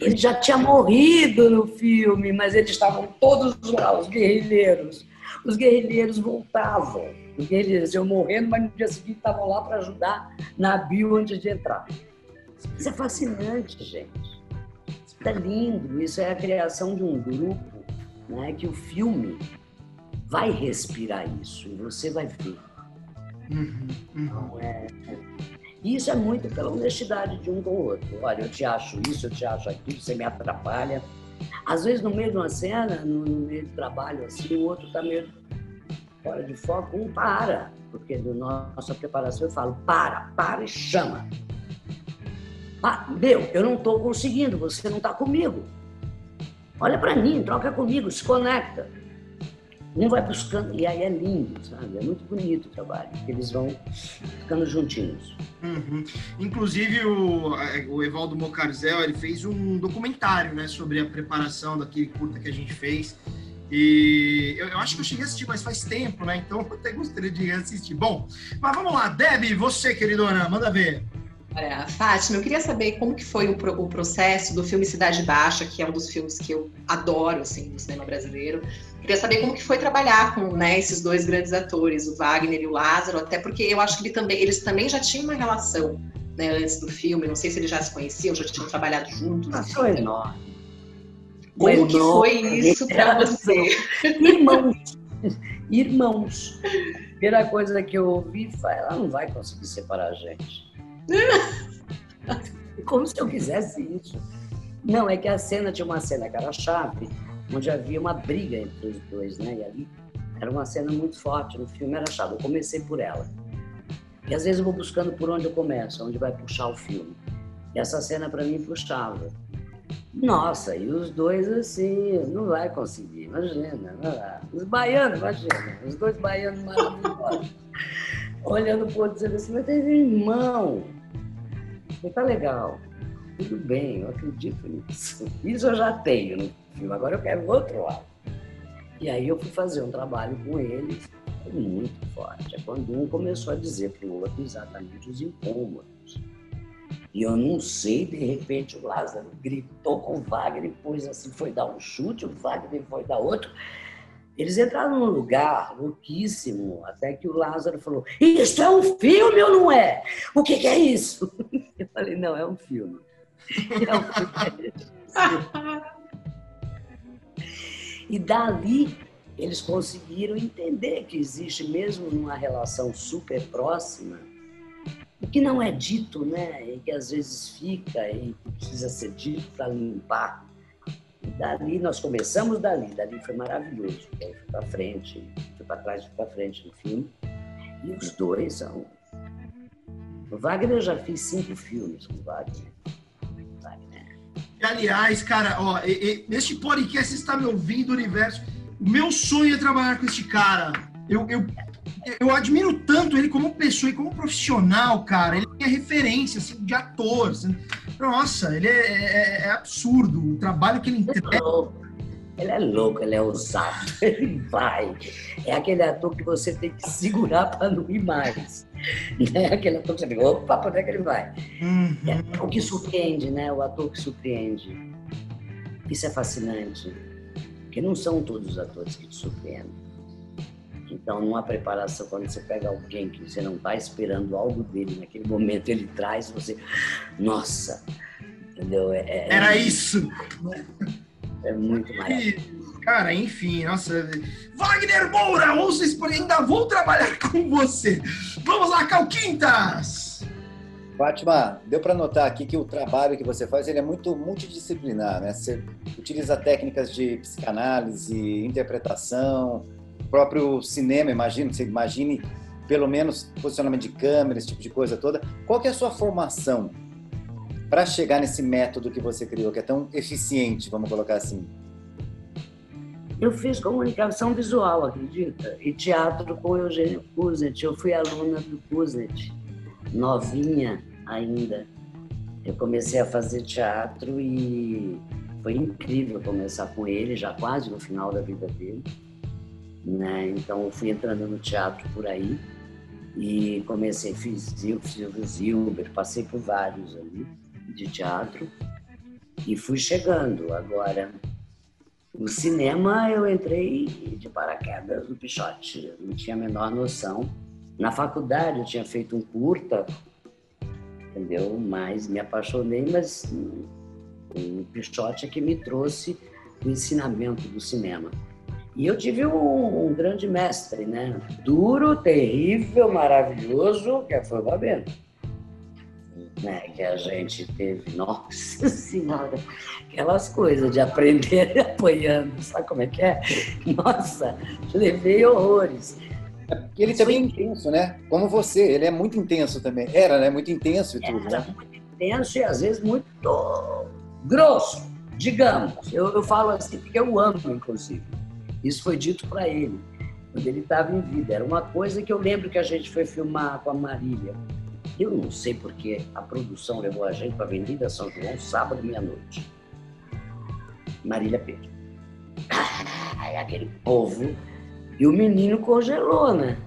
Ele já tinha morrido no filme, mas eles estavam todos lá, os guerrilheiros. Os guerrilheiros voltavam. Os guerrilheiros iam morrendo, mas no dia seguinte estavam lá para ajudar na bio antes de entrar. Isso é fascinante, gente. Isso é lindo. Isso é a criação de um grupo né, que o filme vai respirar isso e você vai ver. Uhum, uhum. Então, é, isso é muito pela honestidade de um com o outro. Olha, eu te acho isso, eu te acho aquilo, você me atrapalha. Às vezes, no meio de uma cena, no, no meio do trabalho, assim, o outro está meio fora de foco, um para. Porque na no, nossa preparação eu falo, para, para e chama. Ah, meu, eu não estou conseguindo, você não está comigo. Olha para mim, troca comigo, se conecta um vai buscando, e aí é lindo, sabe? É muito bonito o trabalho, eles vão ficando juntinhos. Uhum. Inclusive, o, o Evaldo Mocarzel, ele fez um documentário, né, sobre a preparação daquele curta que a gente fez, e eu, eu, acho que eu cheguei a assistir, mas faz tempo, né? Então eu até gostaria de assistir. Bom, mas vamos lá, Deb, você, queridona, manda ver. Olha, Fátima, eu queria saber como que foi o, o, processo do filme Cidade Baixa, que é um dos filmes que eu adoro, assim, no cinema brasileiro. Queria saber como que foi trabalhar com né, esses dois grandes atores, o Wagner e o Lázaro, até porque eu acho que ele também, eles também já tinham uma relação né, antes do filme, não sei se eles já se conheciam, já tinham trabalhado juntos. Ah, foi enorme. Como enorme. que foi isso para você? Irmãos. Irmãos. primeira coisa que eu ouvi foi: ela não vai conseguir separar a gente. Como se eu quisesse isso. Não, é que a cena tinha uma cena que era chave, onde havia uma briga entre os dois, né? E ali era uma cena muito forte no filme, era chave. Eu comecei por ela. E às vezes eu vou buscando por onde eu começo, onde vai puxar o filme. E essa cena para mim puxava. Nossa, e os dois assim, não vai conseguir, imagina. Os baianos, imagina, os dois baianos maravilhosos. Olhando pro outro dizendo assim, mas tem irmão. E tá legal. Tudo bem, eu acredito nisso. Isso eu já tenho no filme, agora eu quero outro lado. E aí eu fui fazer um trabalho com eles muito forte. É quando um começou a dizer para o outro exatamente os incômodos. E eu não sei, de repente o Lázaro gritou com o Wagner, pôs assim, foi dar um chute, o Wagner foi dar outro. Eles entraram num lugar louquíssimo, até que o Lázaro falou: Isso é um filme ou não é? O que, que é isso? Eu falei: Não, é um filme. É um e dali eles conseguiram entender que existe, mesmo numa relação super próxima, o que não é dito, né? E que às vezes fica e precisa ser dito para limpar. E dali, nós começamos dali, dali foi maravilhoso. Aí fui para frente, fui para trás, fui para frente no filme. E os dois são. O Wagner eu já fiz cinco filmes com o Wagner. Wagner. Aliás, cara, ó, neste podcast você está me ouvindo, universo o meu sonho é trabalhar com esse cara. Eu, eu, eu admiro tanto ele como pessoa e como profissional, cara. Ele é referência assim, de ator. Assim. Nossa, ele é, é, é, absurdo. O trabalho que ele entrega. Ele é louco, ele é ousado, ele vai. É aquele ator que você tem que segurar para não ir mais. É aquele ator que você fica, opa, para onde é que ele vai? Uhum. É o que surpreende, né? O ator que surpreende. Isso é fascinante. Porque não são todos os atores que te surpreendem. Então, numa preparação, quando você pega alguém que você não está esperando algo dele, naquele momento ele traz, você. Nossa! Entendeu? É, é, Era isso! É muito maravilhoso. Cara, enfim, nossa. Wagner Moura, ouça ainda vou trabalhar com você. Vamos lá, Calquintas! Fátima, deu para notar aqui que o trabalho que você faz ele é muito multidisciplinar, né? Você utiliza técnicas de psicanálise, interpretação, próprio cinema, imagino, você imagine pelo menos posicionamento de câmera, esse tipo de coisa toda. Qual que é a sua formação para chegar nesse método que você criou, que é tão eficiente, vamos colocar assim? Eu fiz comunicação visual, acredita? E teatro com o Eugênio Kuznet. Eu fui aluna do Kuznet novinha ainda. Eu comecei a fazer teatro e foi incrível começar com ele, já quase no final da vida dele. Né? Então eu fui entrando no teatro por aí e comecei, fiz, fiz o Zilber, passei por vários ali de teatro e fui chegando. Agora, no cinema eu entrei de paraquedas no Pichote, não tinha a menor noção na faculdade eu tinha feito um curta, entendeu? Mas me apaixonei, mas o Pichote é que me trouxe o ensinamento do cinema. E eu tive um, um grande mestre, né? Duro, terrível, maravilhoso, que foi o Babeno. Né, que a gente teve, nossa senhora, aquelas coisas de aprender apoiando, sabe como é que é? Nossa, levei horrores. E ele também é intenso, né? Como você, ele é muito intenso também. Era, né? Muito intenso e tudo, Era né? muito intenso e às vezes muito grosso, digamos. Eu, eu falo assim porque eu amo, inclusive. Isso foi dito para ele quando ele estava em vida. Era uma coisa que eu lembro que a gente foi filmar com a Marília. Eu não sei porque a produção levou a gente para a Avenida São João sábado meia-noite. Marília Pedro. Aquele povo e o menino congelou, né?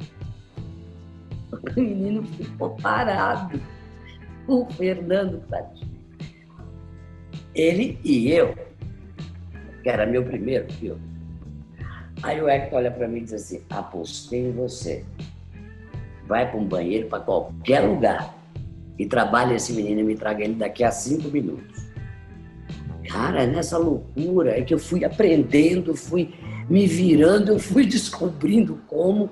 O menino ficou parado. O Fernando tadinho. Ele e eu, que era meu primeiro filme. Aí o Hector olha para mim e diz assim: apostei em você. Vai para um banheiro, para qualquer lugar, e trabalha esse menino e me traga ele daqui a cinco minutos. Cara, nessa loucura é que eu fui aprendendo, fui me virando, eu fui descobrindo como.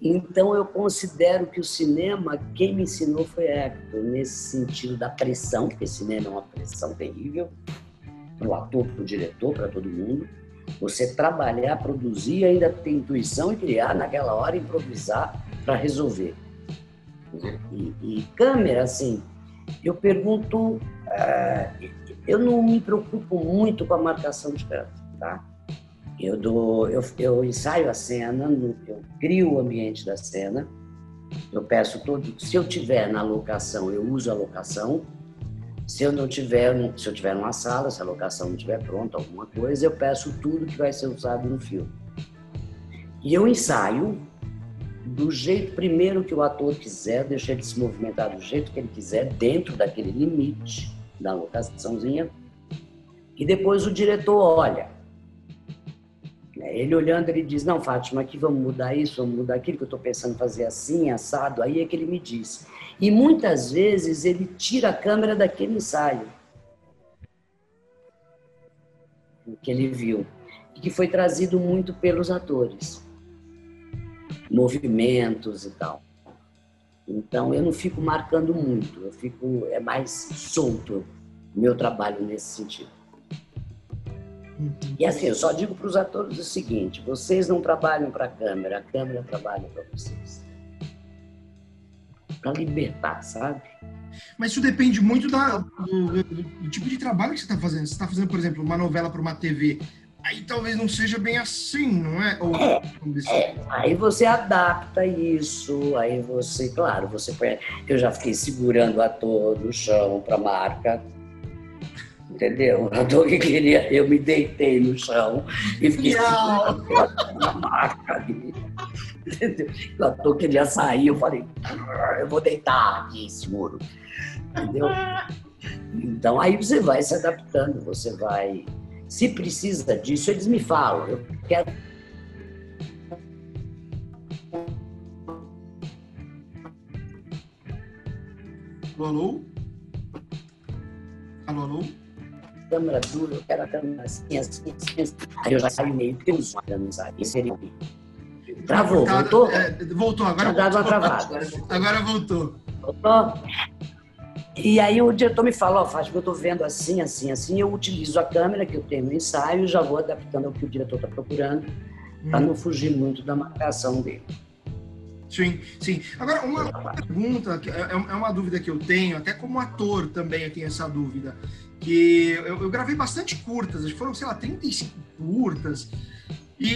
Então eu considero que o cinema, quem me ensinou foi Hector, nesse sentido da pressão, porque cinema é uma pressão terrível, para o ator, para o diretor, para todo mundo. Você trabalhar, produzir, ainda ter intuição e criar naquela hora, improvisar para resolver. E, e, câmera, assim, eu pergunto, uh, eu não me preocupo muito com a marcação de câmera, tá? Eu, dou, eu, eu ensaio a cena, eu crio o ambiente da cena, eu peço todo. Se eu tiver na locação, eu uso a locação. Se eu não tiver, se eu tiver numa sala, se a locação não estiver pronta, alguma coisa, eu peço tudo que vai ser usado no filme. E eu ensaio do jeito primeiro que o ator quiser, deixa ele se movimentar do jeito que ele quiser, dentro daquele limite da locaçãozinha. E depois o diretor olha né? Ele olhando, ele diz, não, Fátima, aqui vamos mudar isso, vamos mudar aquilo que eu estou pensando fazer assim, assado. Aí é que ele me diz. E muitas vezes ele tira a câmera daquele ensaio que ele viu e que foi trazido muito pelos atores, movimentos e tal. Então eu não fico marcando muito, eu fico é mais solto o meu trabalho nesse sentido. E assim, eu só digo para os atores o seguinte: vocês não trabalham para a câmera, a câmera trabalha para vocês. Para libertar, sabe? Mas isso depende muito da, do, do, do, tipo de trabalho que você está fazendo. Você está fazendo, por exemplo, uma novela para uma TV. Aí talvez não seja bem assim, não é? Ou, é, é, aí você adapta isso, aí você, claro, você eu já fiquei segurando o ator no chão para marca, entendeu? O que queria, eu me deitei no chão e fiquei na marca ali. Entendeu? O ator queria sair, eu falei, eu vou deitar aqui, seguro. Entendeu? Então aí você vai se adaptando, você vai. Se precisa disso, eles me falam. Eu quero Alô? Alô, alô? Câmera dura, eu quero a câmera assim, assim, assim. assim. Aí eu já saio meio que eu uso Isso seria Travou, tá, voltou? É, voltou, agora voltou. Travado. Agora voltou. Voltou? E aí o diretor me fala, ó, oh, Fátima, eu estou vendo assim, assim, assim, eu utilizo a câmera que eu tenho no ensaio, já vou adaptando ao que o diretor está procurando, hum. para não fugir muito da marcação dele. Sim, sim. Agora, uma pergunta, é, é uma dúvida que eu tenho, até como ator também eu tenho essa dúvida que eu, eu, gravei bastante curtas, foram, sei lá, 35 curtas. E,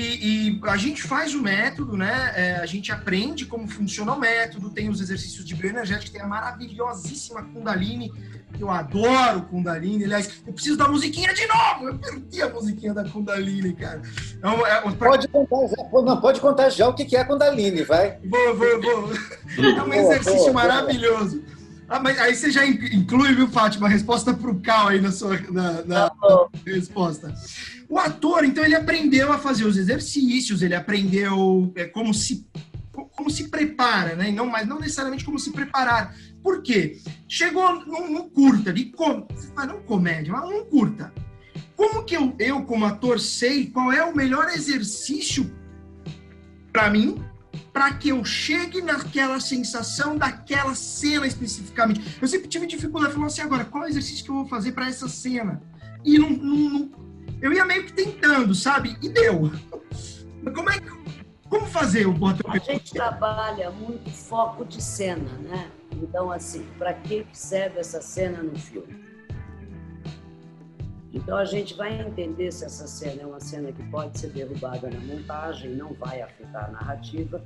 e a gente faz o método, né? É, a gente aprende como funciona o método, tem os exercícios de bioenergética, tem a maravilhosíssima Kundalini, eu adoro Kundalini. Aliás, eu preciso da musiquinha de novo. Eu perdi a musiquinha da Kundalini, cara. É, é, pra... Pode contar já, não, pode contar já o que é a Kundalini, vai. Vou, vou, vou. É um exercício boa, maravilhoso. Boa. Ah, mas aí você já inclui, viu, Fátima, a resposta para o Cal aí na sua na, na tá resposta. O ator, então, ele aprendeu a fazer os exercícios, ele aprendeu é, como se como se prepara, né? Não, mas não necessariamente como se preparar. Por quê? Chegou num, num curta, de com, não comédia, mas um curta. Como que eu, eu, como ator, sei qual é o melhor exercício para mim para que eu chegue naquela sensação daquela cena especificamente. Eu sempre tive dificuldade falando assim, agora, qual é exercício que eu vou fazer para essa cena? E não, não, não, eu ia meio que tentando, sabe? E deu. Como é que como fazer o botão? A gente trabalha muito foco de cena, né? Então, assim, para que serve essa cena no filme? Então a gente vai entender se essa cena é uma cena que pode ser derrubada na montagem, não vai afetar a narrativa,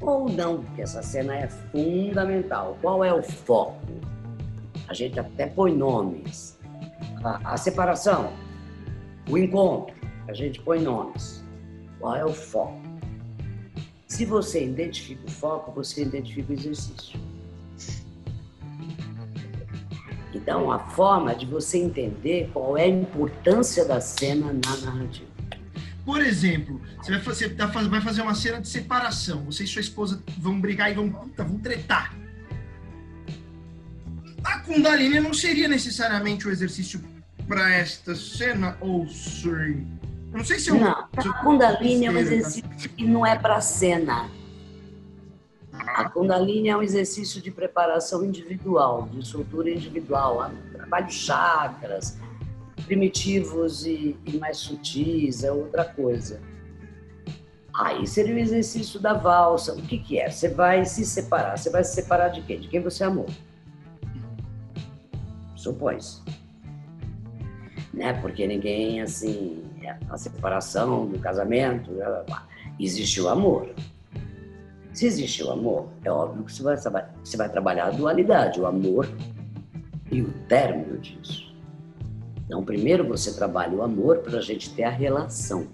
ou não, porque essa cena é fundamental. Qual é o foco? A gente até põe nomes. A, a separação, o encontro, a gente põe nomes. Qual é o foco? Se você identifica o foco, você identifica o exercício. Então, a forma de você entender qual é a importância da cena na narrativa. Por exemplo, você vai fazer, tá vai fazer uma cena de separação. Você e sua esposa vão brigar e vão, puta, vão tretar. A Kundalini não seria necessariamente o exercício para esta cena, ou sim? Eu não sei se é um. Não, a Kundalini é um exercício que não é para cena. A Kundalini é um exercício de preparação individual, de soltura individual, trabalho chakras, primitivos e, e mais sutis, é outra coisa. Aí seria o exercício da valsa. O que, que é? Você vai se separar. Você vai se separar de quem? De quem você amou. Supõe-se. Né? Porque ninguém, assim, é a separação do casamento, existe o amor. Se existe o amor, é óbvio que você vai, você vai trabalhar a dualidade, o amor e o término disso. Então, primeiro você trabalha o amor para a gente ter a relação.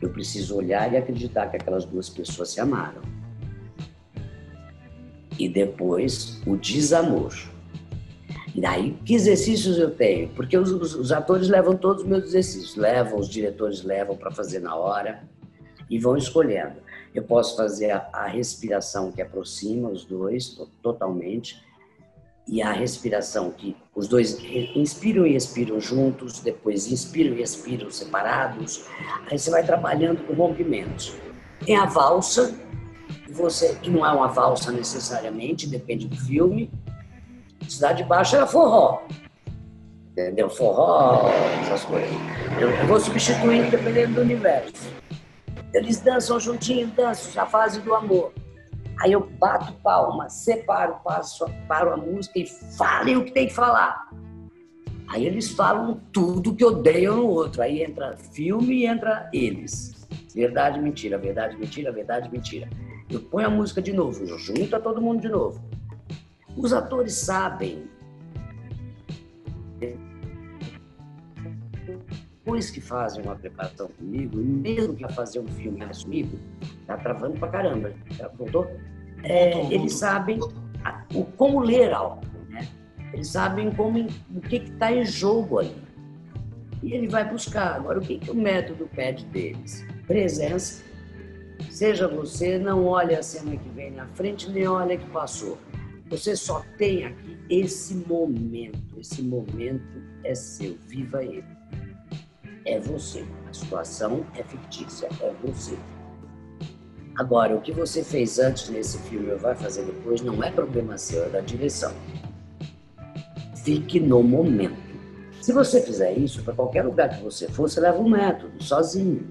Eu preciso olhar e acreditar que aquelas duas pessoas se amaram. E depois o desamor. E daí, que exercícios eu tenho? Porque os, os, os atores levam todos os meus exercícios, levam, os diretores levam para fazer na hora e vão escolhendo. Eu posso fazer a, respiração que aproxima os dois totalmente e a respiração que os dois inspiram e expiram juntos, depois inspiram e expiram separados. Aí você vai trabalhando com rompimentos. Tem a valsa, você que não é uma valsa necessariamente, depende do filme, Cidade Baixa era forró. Entendeu? Forró, essas coisas. Eu vou substituindo dependendo do universo. Eles dançam juntinho, dançam a fase do amor. Aí eu bato palma, separo, passo, paro a música e falem o que tem que falar. Aí eles falam tudo que odeiam no outro. Aí entra filme e entra eles. Verdade, mentira, verdade, mentira, verdade, mentira. Eu ponho a música de novo, junto a todo mundo de novo. Os atores sabem. Depois que fazem uma preparação comigo, mesmo que a fazer um filme comigo, tá travando pra caramba. Já voltou? É, eles sabem o, como ler algo, né? Eles sabem como, o que está em jogo ali. E ele vai buscar. Agora, o que, que o método pede deles? Presença. Seja você, não olhe a cena que vem na frente, nem olha que passou. Você só tem aqui esse momento. Esse momento é seu. Viva ele. É você. A situação é fictícia. É você. Agora, o que você fez antes nesse filme ou vai fazer depois não é problema seu, é da direção. Fique no momento. Se você fizer isso, para qualquer lugar que você for, você leva um método, sozinho.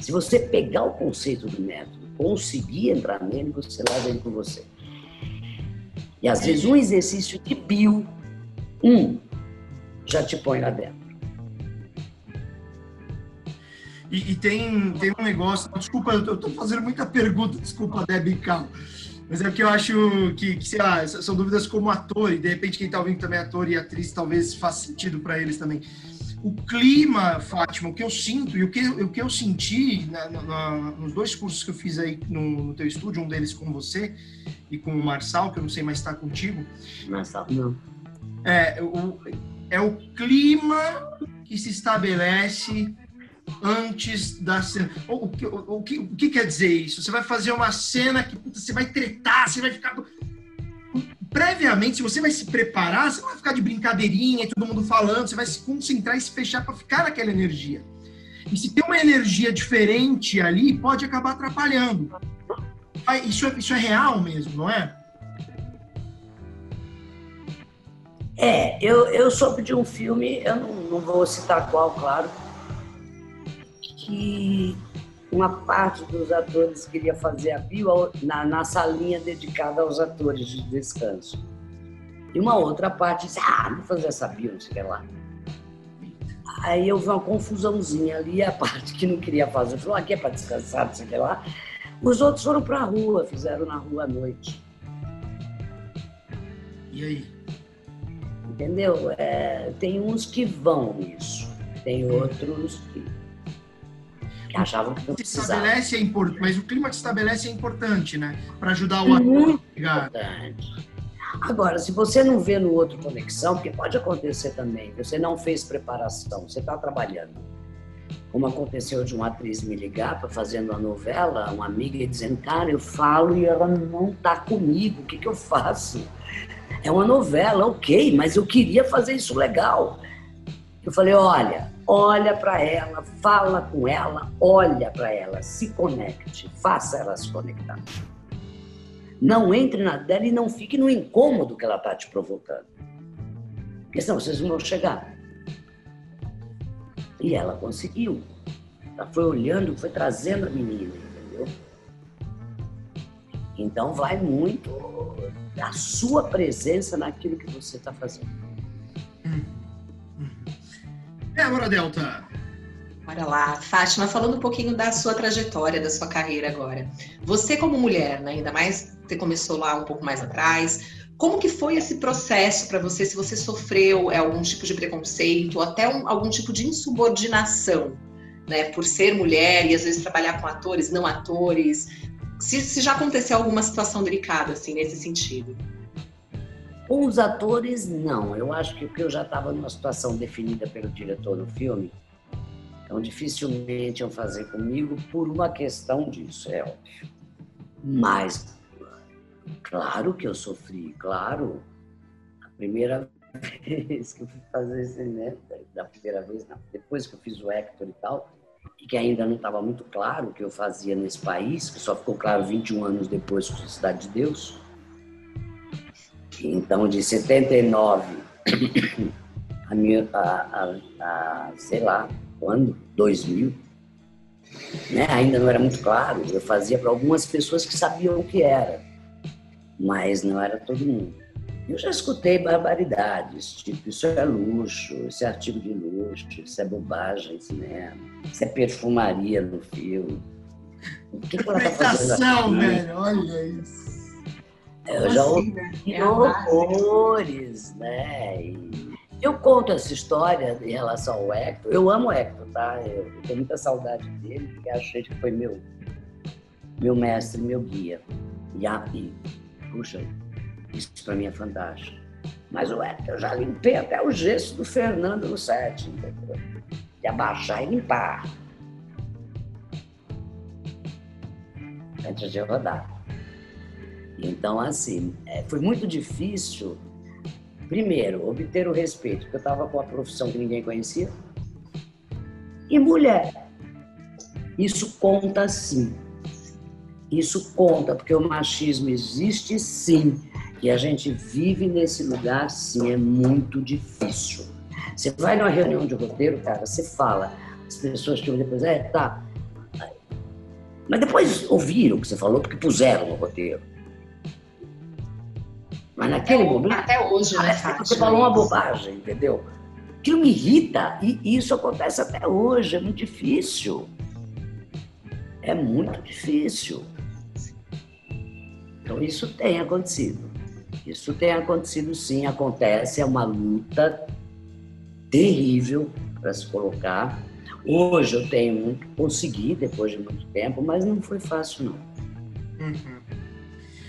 Se você pegar o conceito do método, conseguir entrar nele, você leva ele com você. E às vezes um exercício de bio, um, já te põe lá dentro. E, e tem, tem um negócio, desculpa, eu estou fazendo muita pergunta, desculpa, Debbie Cal. Mas é que eu acho que, que, sei lá, são dúvidas como ator, e de repente quem está ouvindo também é ator e atriz, talvez faça sentido para eles também. O clima, Fátima, o que eu sinto e o que, o que eu senti na, na, nos dois cursos que eu fiz aí no, no teu estúdio, um deles com você, e com o Marçal, que eu não sei mais está contigo. Marçal, não. É o, é o clima que se estabelece antes da cena. O, o, o, que, o que quer dizer isso? Você vai fazer uma cena que puta, você vai tretar, você vai ficar. Previamente, se você vai se preparar, você não vai ficar de brincadeirinha e todo mundo falando, você vai se concentrar e se fechar para ficar naquela energia. E se tem uma energia diferente ali, pode acabar atrapalhando. Isso é, isso é real mesmo, não é? É, eu, eu soube de um filme, eu não, não vou citar qual, claro, que uma parte dos atores queria fazer a bio na, na salinha dedicada aos atores de descanso. E uma outra parte disse, ah, vou fazer essa bio, não sei o que lá. Aí eu vi uma confusãozinha ali, a parte que não queria fazer, falou, aqui é para descansar, não sei o que lá. Os outros foram para a rua, fizeram na rua à noite. E aí? Entendeu? É, tem uns que vão nisso, tem outros que, que achavam que não precisavam. Estabelece é importante, mas o clima que estabelece é importante, né? Para ajudar o ator a importante. Agora, se você não vê no outro conexão, porque pode acontecer também, você não fez preparação, você está trabalhando como aconteceu de uma atriz me ligar para fazendo uma novela, uma amiga e dizendo, cara, eu falo e ela não está comigo, o que, que eu faço? É uma novela, ok, mas eu queria fazer isso legal. Eu falei, olha, olha para ela, fala com ela, olha para ela, se conecte, faça ela se conectar. Não entre na dela e não fique no incômodo que ela está te provocando. Porque senão vocês não vão chegar. E ela conseguiu. Ela foi olhando, foi trazendo a menina, entendeu? Então vai muito da sua presença naquilo que você está fazendo. É, agora, Delta. Bora lá, Fátima, falando um pouquinho da sua trajetória, da sua carreira agora. Você como mulher, né, ainda mais você começou lá um pouco mais atrás, como que foi esse processo para você, se você sofreu é, algum tipo de preconceito, ou até um, algum tipo de insubordinação, né, por ser mulher e às vezes trabalhar com atores, não atores, se, se já aconteceu alguma situação delicada, assim, nesse sentido? Com os atores, não. Eu acho que porque eu já estava numa situação definida pelo diretor do filme, então dificilmente iam fazer comigo por uma questão disso, é óbvio. Mas, claro que eu sofri, claro. A primeira vez que eu fui fazer cinema, da primeira vez, não, depois que eu fiz o Hector e tal, e que ainda não estava muito claro o que eu fazia nesse país, que só ficou claro 21 anos depois com Cidade de Deus. Então, de 79 a, a, a, a sei lá, quando? 2000. Né? Ainda não era muito claro. Eu fazia para algumas pessoas que sabiam o que era, mas não era todo mundo. Eu já escutei barbaridades, tipo, isso é luxo, isso é artigo de luxo, isso é bobagem, cinema, isso é perfumaria no filme. O que, que ela tá fazendo aqui? velho, olha isso. Eu já ouvi assim, né? horrores, né? E eu conto essa história em relação ao Hector. Eu amo o Hector, tá? Eu tenho muita saudade dele, porque achei que foi meu, meu mestre, meu guia. E, e puxa, isso para mim é fantástico. Mas o Hector, eu já limpei até o gesso do Fernando no set, entendeu? De abaixar e limpar. Antes de rodar. Então, assim, é, foi muito difícil, primeiro, obter o respeito, porque eu estava com uma profissão que ninguém conhecia. E mulher. Isso conta sim. Isso conta, porque o machismo existe sim. E a gente vive nesse lugar, sim, é muito difícil. Você vai numa reunião de roteiro, cara, você fala, as pessoas que depois, é, tá. Mas depois ouviram o que você falou, porque puseram no roteiro. Mas naquele até, momento. Até hoje, né? Você falou uma bobagem, entendeu? Aquilo me irrita. E isso acontece até hoje. É muito difícil. É muito difícil. Então, isso tem acontecido. Isso tem acontecido sim, acontece, é uma luta terrível para se colocar. Hoje eu tenho consegui depois de muito tempo, mas não foi fácil não. Uhum.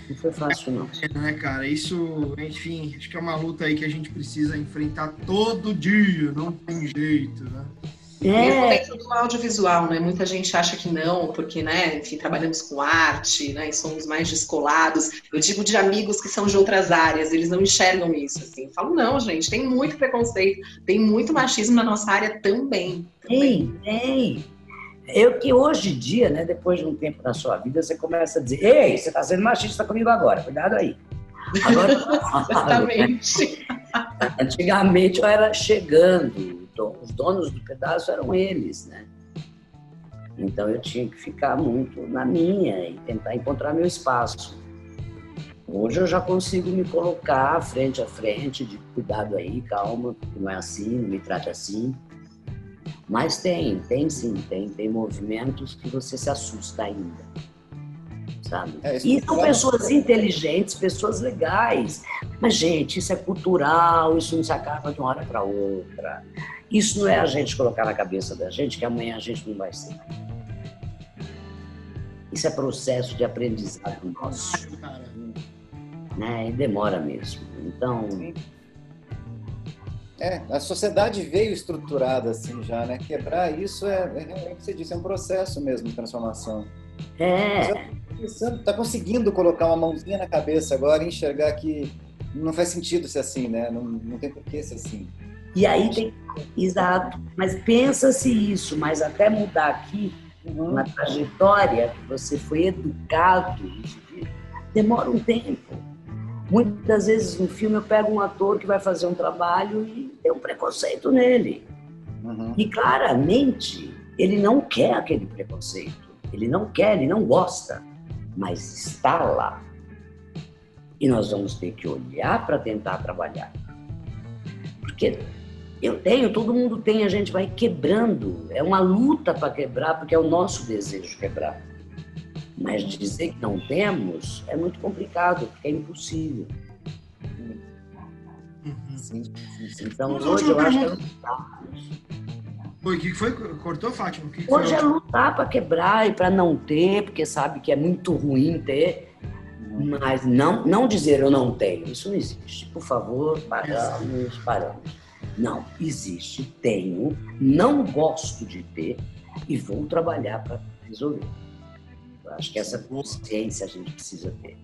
Não foi fácil não. É, né, cara? Isso, enfim, acho que é uma luta aí que a gente precisa enfrentar todo dia, não tem jeito, né? É. Dentro do audiovisual, né? Muita gente acha que não, porque, né, enfim, trabalhamos com arte, né, e somos mais descolados. Eu digo de amigos que são de outras áreas, eles não enxergam isso, assim. Eu falo, não, gente, tem muito preconceito, tem muito machismo na nossa área também. também. Tem, tem. Eu que hoje em dia, né, depois de um tempo na sua vida, você começa a dizer, ei, você está sendo machista comigo agora, cuidado aí. Agora, Exatamente. Antigamente eu era chegando, os donos do pedaço eram eles, né? Então eu tinha que ficar muito na minha e tentar encontrar meu espaço. Hoje eu já consigo me colocar frente a frente, de cuidado aí, calma, não é assim, não me trate assim. Mas tem, tem sim, tem, tem movimentos que você se assusta ainda. Sabe? É, e são pessoas inteligentes, pessoas legais. Mas, gente, isso é cultural, isso não se acaba de uma hora para outra. Isso não é a gente colocar na cabeça da gente que amanhã a gente não vai ser. Isso é processo de aprendizado nosso. Né? E demora mesmo. Então. É, a sociedade veio estruturada assim já, né? Quebrar isso é, é realmente, você disse, é um processo mesmo de transformação. É. Está conseguindo colocar uma mãozinha na cabeça agora e enxergar que não faz sentido ser assim, né? Não, não tem por que ser assim. E aí tem. Exato. Mas pensa-se isso, mas até mudar aqui, uhum. na trajetória que você foi educado, demora um tempo. Muitas vezes no filme eu pego um ator que vai fazer um trabalho e tem um preconceito nele. Uhum. E claramente ele não quer aquele preconceito. Ele não quer, ele não gosta, mas está lá. E nós vamos ter que olhar para tentar trabalhar. Porque eu tenho, todo mundo tem, a gente vai quebrando. É uma luta para quebrar, porque é o nosso desejo quebrar. Mas dizer que não temos é muito complicado, porque é impossível. Uhum. Sim, sim, então, hoje eu acho que é Oi, o que foi? Cortou, Fátima? Que que hoje é lutar para quebrar e para não ter, porque sabe que é muito ruim ter. Mas não, não dizer eu não tenho, isso não existe. Por favor, paramos, paramos. Não, existe, tenho, não gosto de ter e vou trabalhar para resolver. Eu acho que essa consciência a gente precisa ter.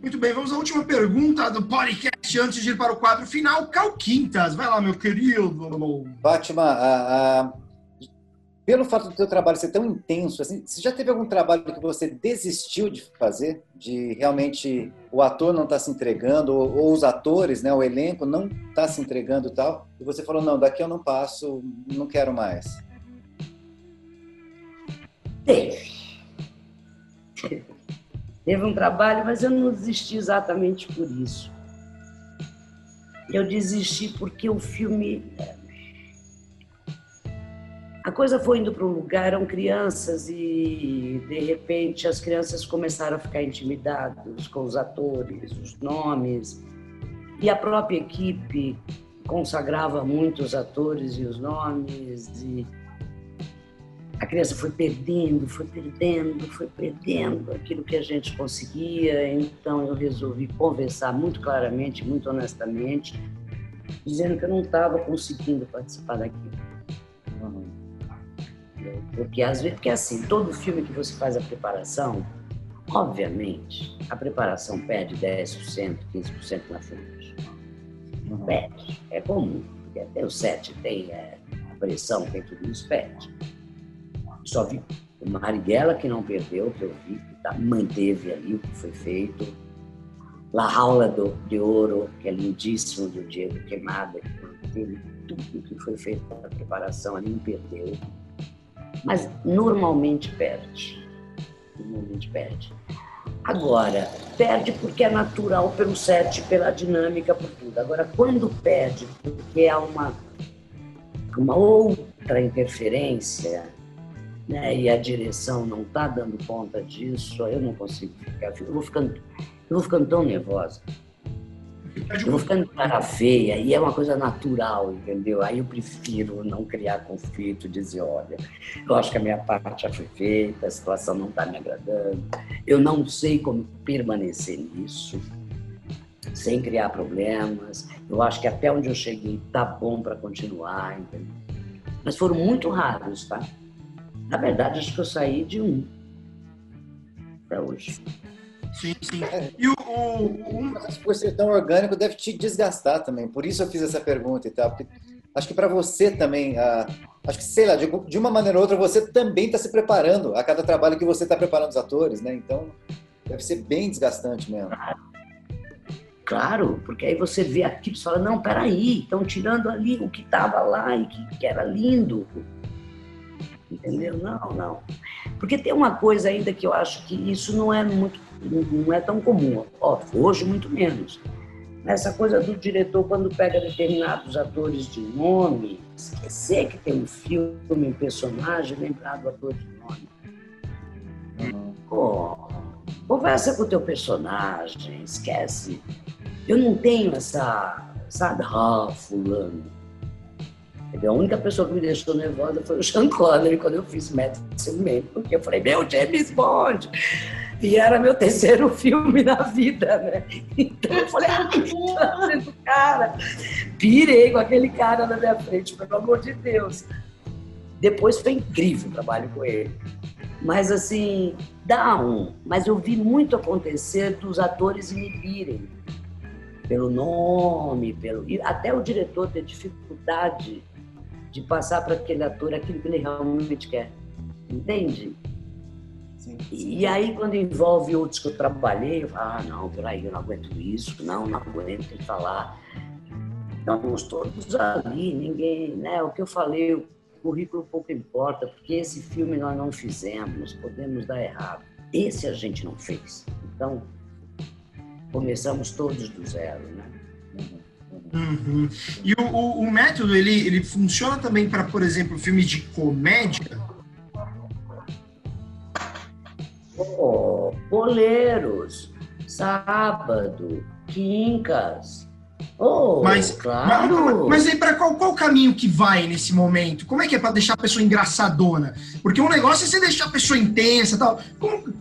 Muito bem, vamos à última pergunta do podcast antes de ir para o quadro final. Cal Quintas, vai lá, meu querido. Fátima, a, a, pelo fato do teu trabalho ser tão intenso, assim, você já teve algum trabalho que você desistiu de fazer? De realmente o ator não estar tá se entregando, ou, ou, os atores, né, o elenco não está se entregando e tal, e você falou, não, daqui eu não passo, não quero mais. Teve. Teve um trabalho, mas eu não desisti exatamente por isso. Eu desisti porque o filme a coisa foi indo para um lugar, eram crianças e de repente as crianças começaram a ficar intimidadas com os atores, os nomes e a própria equipe consagrava muito os atores e os nomes e a criança foi perdendo, foi perdendo, foi perdendo aquilo que a gente conseguia. Então eu resolvi conversar muito claramente, muito honestamente, dizendo que eu não estava conseguindo participar daquilo. Porque às vezes, porque assim, todo filme que você faz a preparação, obviamente, a preparação perde 10%, 15% na frente. Perde. É comum. Porque até o set tem é, a pressão, tem tudo isso, perde. Só vi o Marighella que não perdeu, que eu vi, que tá, manteve ali o que foi feito. La Aula do, de Ouro, que é lindíssimo, do Diego Queimada, que manteve tudo que foi feito para a preparação ali, não perdeu mas normalmente perde. Normalmente perde. Agora, perde porque é natural pelo set, pela dinâmica, por tudo. Agora, quando perde porque há uma, uma outra interferência, né, e a direção não está dando conta disso, eu não consigo ficar. Eu vou ficando, eu vou ficando tão nervosa. Eu vou ficando cara feia e é uma coisa natural, entendeu? Aí eu prefiro não criar conflito, dizer, olha, eu acho que a minha parte já foi feita, a situação não está me agradando, eu não sei como permanecer nisso, sem criar problemas. Eu acho que até onde eu cheguei tá bom para continuar, entendeu? Mas foram muito raros, tá? Na verdade, acho que eu saí de um para hoje. Sim, sim. E o, o, o... Por ser tão orgânico, deve te desgastar também. Por isso eu fiz essa pergunta e tal. Porque acho que para você também, ah, acho que, sei lá, de, de, uma maneira ou outra, você também está se preparando a cada trabalho que você está preparando os atores, né? Então, deve ser bem desgastante mesmo. Claro, porque aí você vê aqui e fala, não, peraí, estão tirando ali o que estava lá e que, que era lindo. Entendeu? Não, não. Porque tem uma coisa ainda que eu acho que isso não é muito não é tão comum. Ó, hoje, muito menos. Essa coisa do diretor, quando pega determinados atores de nome, esquecer que tem um filme, um personagem, lembrar do ator de nome. Pô, conversa com o teu personagem, esquece. Eu não tenho essa, sabe, ah, fulano. A única pessoa que me deixou nervosa foi o Sean Connery quando eu fiz Madison Man, porque eu falei, meu James Bond! E era meu terceiro filme na vida, né? Então eu falei, ah, tá cara. Pirei com aquele cara na minha frente, pelo amor de Deus. Depois foi incrível o trabalho com ele. Mas assim, dá um. Mas eu vi muito acontecer dos atores inibirem. pelo nome, pelo e até o diretor ter dificuldade de passar para aquele ator aquilo que ele realmente quer. Entende? Sim, sim. E aí, quando envolve outros que eu trabalhei, eu falo, ah, não, peraí, eu não aguento isso, não, não aguento falar. Estamos todos ali, ninguém, né? O que eu falei, o currículo pouco importa, porque esse filme nós não fizemos, podemos dar errado. Esse a gente não fez. Então, começamos todos do zero, né? Uhum. E o, o, o, método, ele, ele funciona também para, por exemplo, filmes de comédia? Oh, boleiros, sábado, quincas. Oh, mas, claro. Mas, mas aí, para qual, qual caminho que vai nesse momento? Como é que é para deixar a pessoa engraçadona? Porque um negócio é você deixar a pessoa intensa e tal. Como,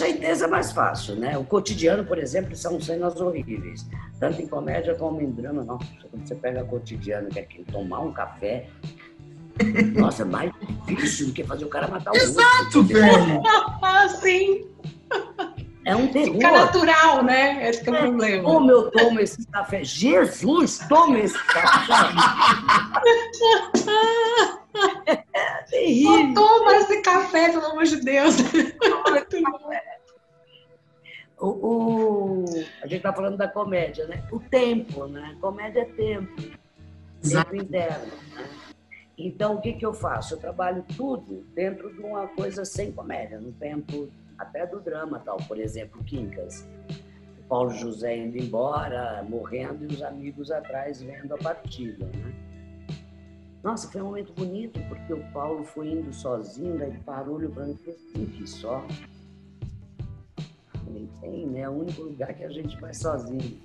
Certeza é mais fácil, né? O cotidiano, por exemplo, são cenas horríveis. Tanto em comédia como em drama, não. Quando você pega o cotidiano, que é que tomar um café, nossa, é mais difícil do que fazer o cara matar o outro. Exato, velho! Sim. É um terror. Fica natural, né? Esse é o problema. Como eu tomo esse café? Jesus, toma esse café! é terrível. toma esse café, pelo amor de Deus. O, o, a gente está falando da comédia, né? O tempo, né? Comédia é tempo. Tempo interno. Né? Então, o que, que eu faço? Eu trabalho tudo dentro de uma coisa sem comédia, no tempo até do drama, tal. Por exemplo, Quincas. Paulo José indo embora, morrendo, e os amigos atrás vendo a partida, né? Nossa, foi um momento bonito, porque o Paulo foi indo sozinho, daí parou, olhou para mim e falou, que só nem tem, né? É o único lugar que a gente vai sozinho.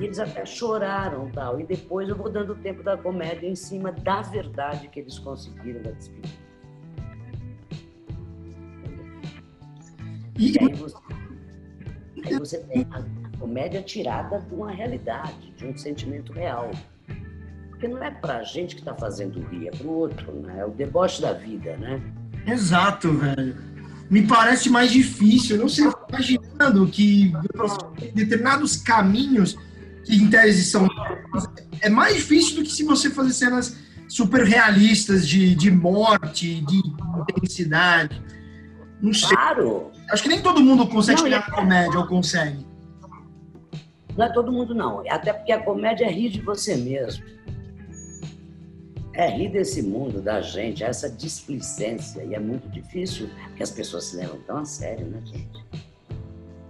E eles até choraram tal. E depois eu vou dando tempo da comédia em cima da verdade que eles conseguiram da despedida. E aí você, aí você tem a comédia tirada de uma realidade, de um sentimento real. Porque não é pra gente que tá fazendo rir, é pro outro, né? É o deboche da vida, né? Exato, velho me parece mais difícil. Eu não sei, imaginando que determinados caminhos que em tese são é mais difícil do que se você fazer cenas super realistas de, de morte, de intensidade. Não sei. Claro. Acho que nem todo mundo consegue não, chegar na comédia ou consegue. Não é todo mundo, não. Até porque a comédia rir de você mesmo é rir desse mundo, da gente, essa displicência. E é muito difícil, porque as pessoas se levam tão a sério, né, gente?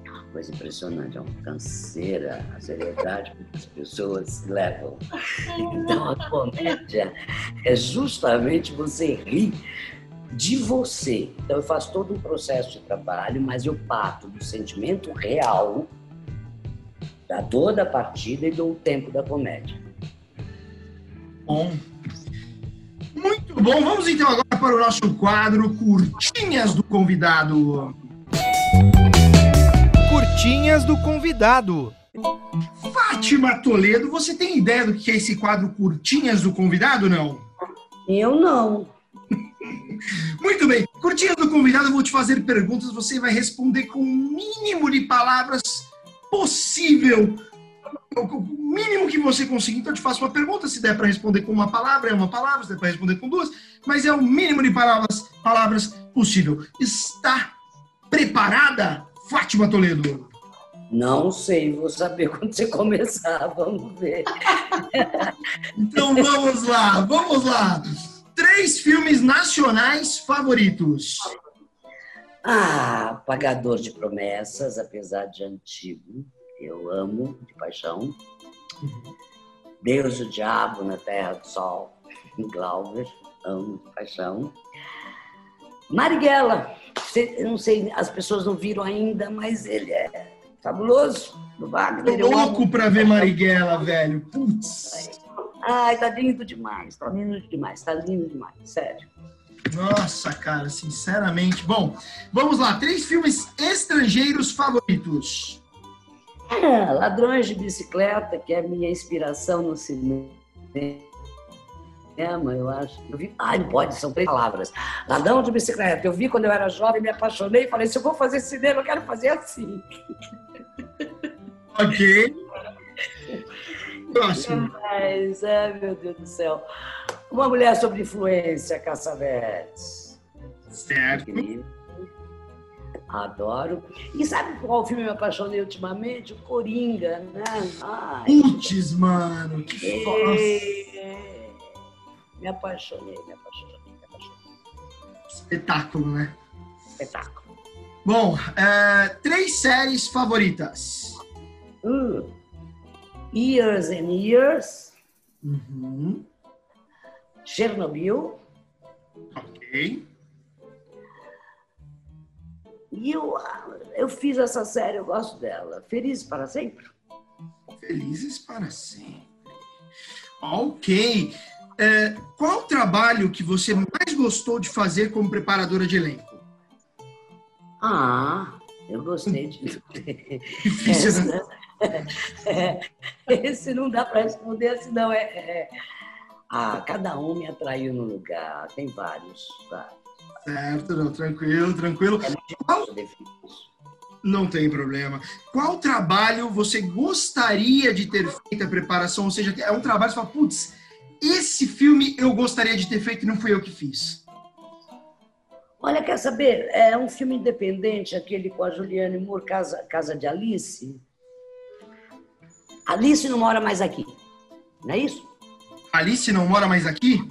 É uma coisa impressionante, é uma canseira a seriedade que as pessoas se levam. Então a comédia é justamente você rir de você. Então eu faço todo um processo de trabalho, mas eu parto do sentimento real da dor da partida e do tempo da comédia. Bom, muito bom, vamos então agora para o nosso quadro Curtinhas do Convidado. Curtinhas do Convidado. Fátima Toledo, você tem ideia do que é esse quadro Curtinhas do Convidado, não? Eu não. Muito bem. Curtinhas do Convidado, eu vou te fazer perguntas, você vai responder com o mínimo de palavras possível o mínimo que você conseguir. Então, eu te faço uma pergunta. Se der para responder com uma palavra, é uma palavra. Se der para responder com duas, mas é o mínimo de palavras, palavras possível. Está preparada, Fátima Toledo? Não sei, vou saber quando você começar. Vamos ver. então, vamos lá, vamos lá. Três filmes nacionais favoritos. Ah, Pagador de Promessas, apesar de antigo eu amo de paixão. Deus o Diabo na Terra do Sol, Glauber, amo de paixão. Marighella, não sei, as pessoas não viram ainda, mas ele é fabuloso do Wagner. Tô louco para ver Marighella, velho. Putz. Ai, tá lindo demais, tá lindo demais, tá lindo demais, sério. Nossa, cara, sinceramente. Bom, vamos lá. Três filmes estrangeiros favoritos. É, Ladrões de Bicicleta, que é a minha inspiração no cinema, eu acho. Eu vi, ai, não pode, são três palavras. Ladrão de Bicicleta, eu vi quando eu era jovem, me apaixonei e falei: se eu vou fazer cinema, eu quero fazer assim. Ok. Próximo. Mas, é, meu Deus do céu. Uma mulher sobre influência, Caçavetes. Certo. Adoro. E sabe qual filme eu me apaixonei ultimamente? O Coringa, né? Ai, Putz, mano, que é, foda. Me apaixonei, me apaixonei, me apaixonei. Espetáculo, né? Espetáculo. Bom, é, três séries favoritas. Uh, years and Years, Uhum. Chernobyl. Ok. E eu, eu fiz essa série, eu gosto dela. Feliz para sempre. Felizes para sempre. Ok. É, qual trabalho que você mais gostou de fazer como preparadora de elenco? Ah, eu gostei de. Difícil, né? É, esse não dá para responder assim, não. É, é- Ah, cada um me atraiu no lugar. Tem vários. vários. Certo, não, tranquilo, tranquilo. É definir isso. Não tem problema. Qual trabalho você gostaria de ter feito a preparação? Ou seja, é um trabalho que você fala, putz, esse filme eu gostaria de ter feito e não fui eu que fiz. Olha, quer saber? É um filme independente, aquele com a Juliane Moore, Casa, Casa de Alice. Alice não mora mais aqui, não é isso? Alice não mora mais aqui?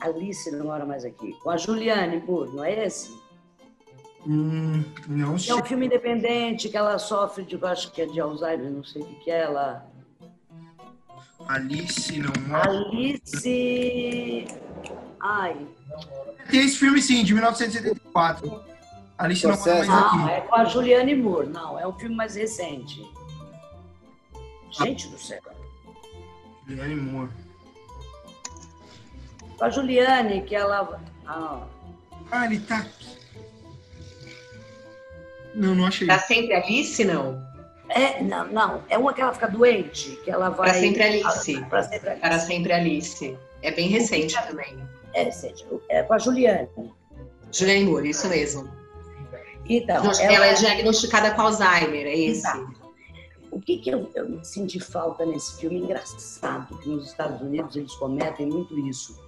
Alice não mora mais aqui. Com a Juliane Moore, não é esse? Hum, não É sei. um filme independente que ela sofre de, eu acho que é de Alzheimer, não sei o que, que é ela. Alice não mora. Alice. Ai. Tem esse filme sim, de 1974. Alice não mora mais Ah, aqui. é com a Juliane Moore. Não, é um filme mais recente. Gente do céu. Juliane Moore. Com a Juliane, que ela. Ah, Ah, ele tá aqui. Não, não achei. Pra sempre Alice, não? é, não, não. É uma que ela fica doente, que ela vai. Pra sempre Alice. Pra sempre Alice. Para sempre Alice. É bem recente também. É recente. É com a Juliane. Juliane Moore, isso mesmo. Então, Ela é diagnosticada com Alzheimer, é esse. Exato. O que, que eu, eu senti falta nesse filme? Engraçado que nos Estados Unidos eles cometem muito isso.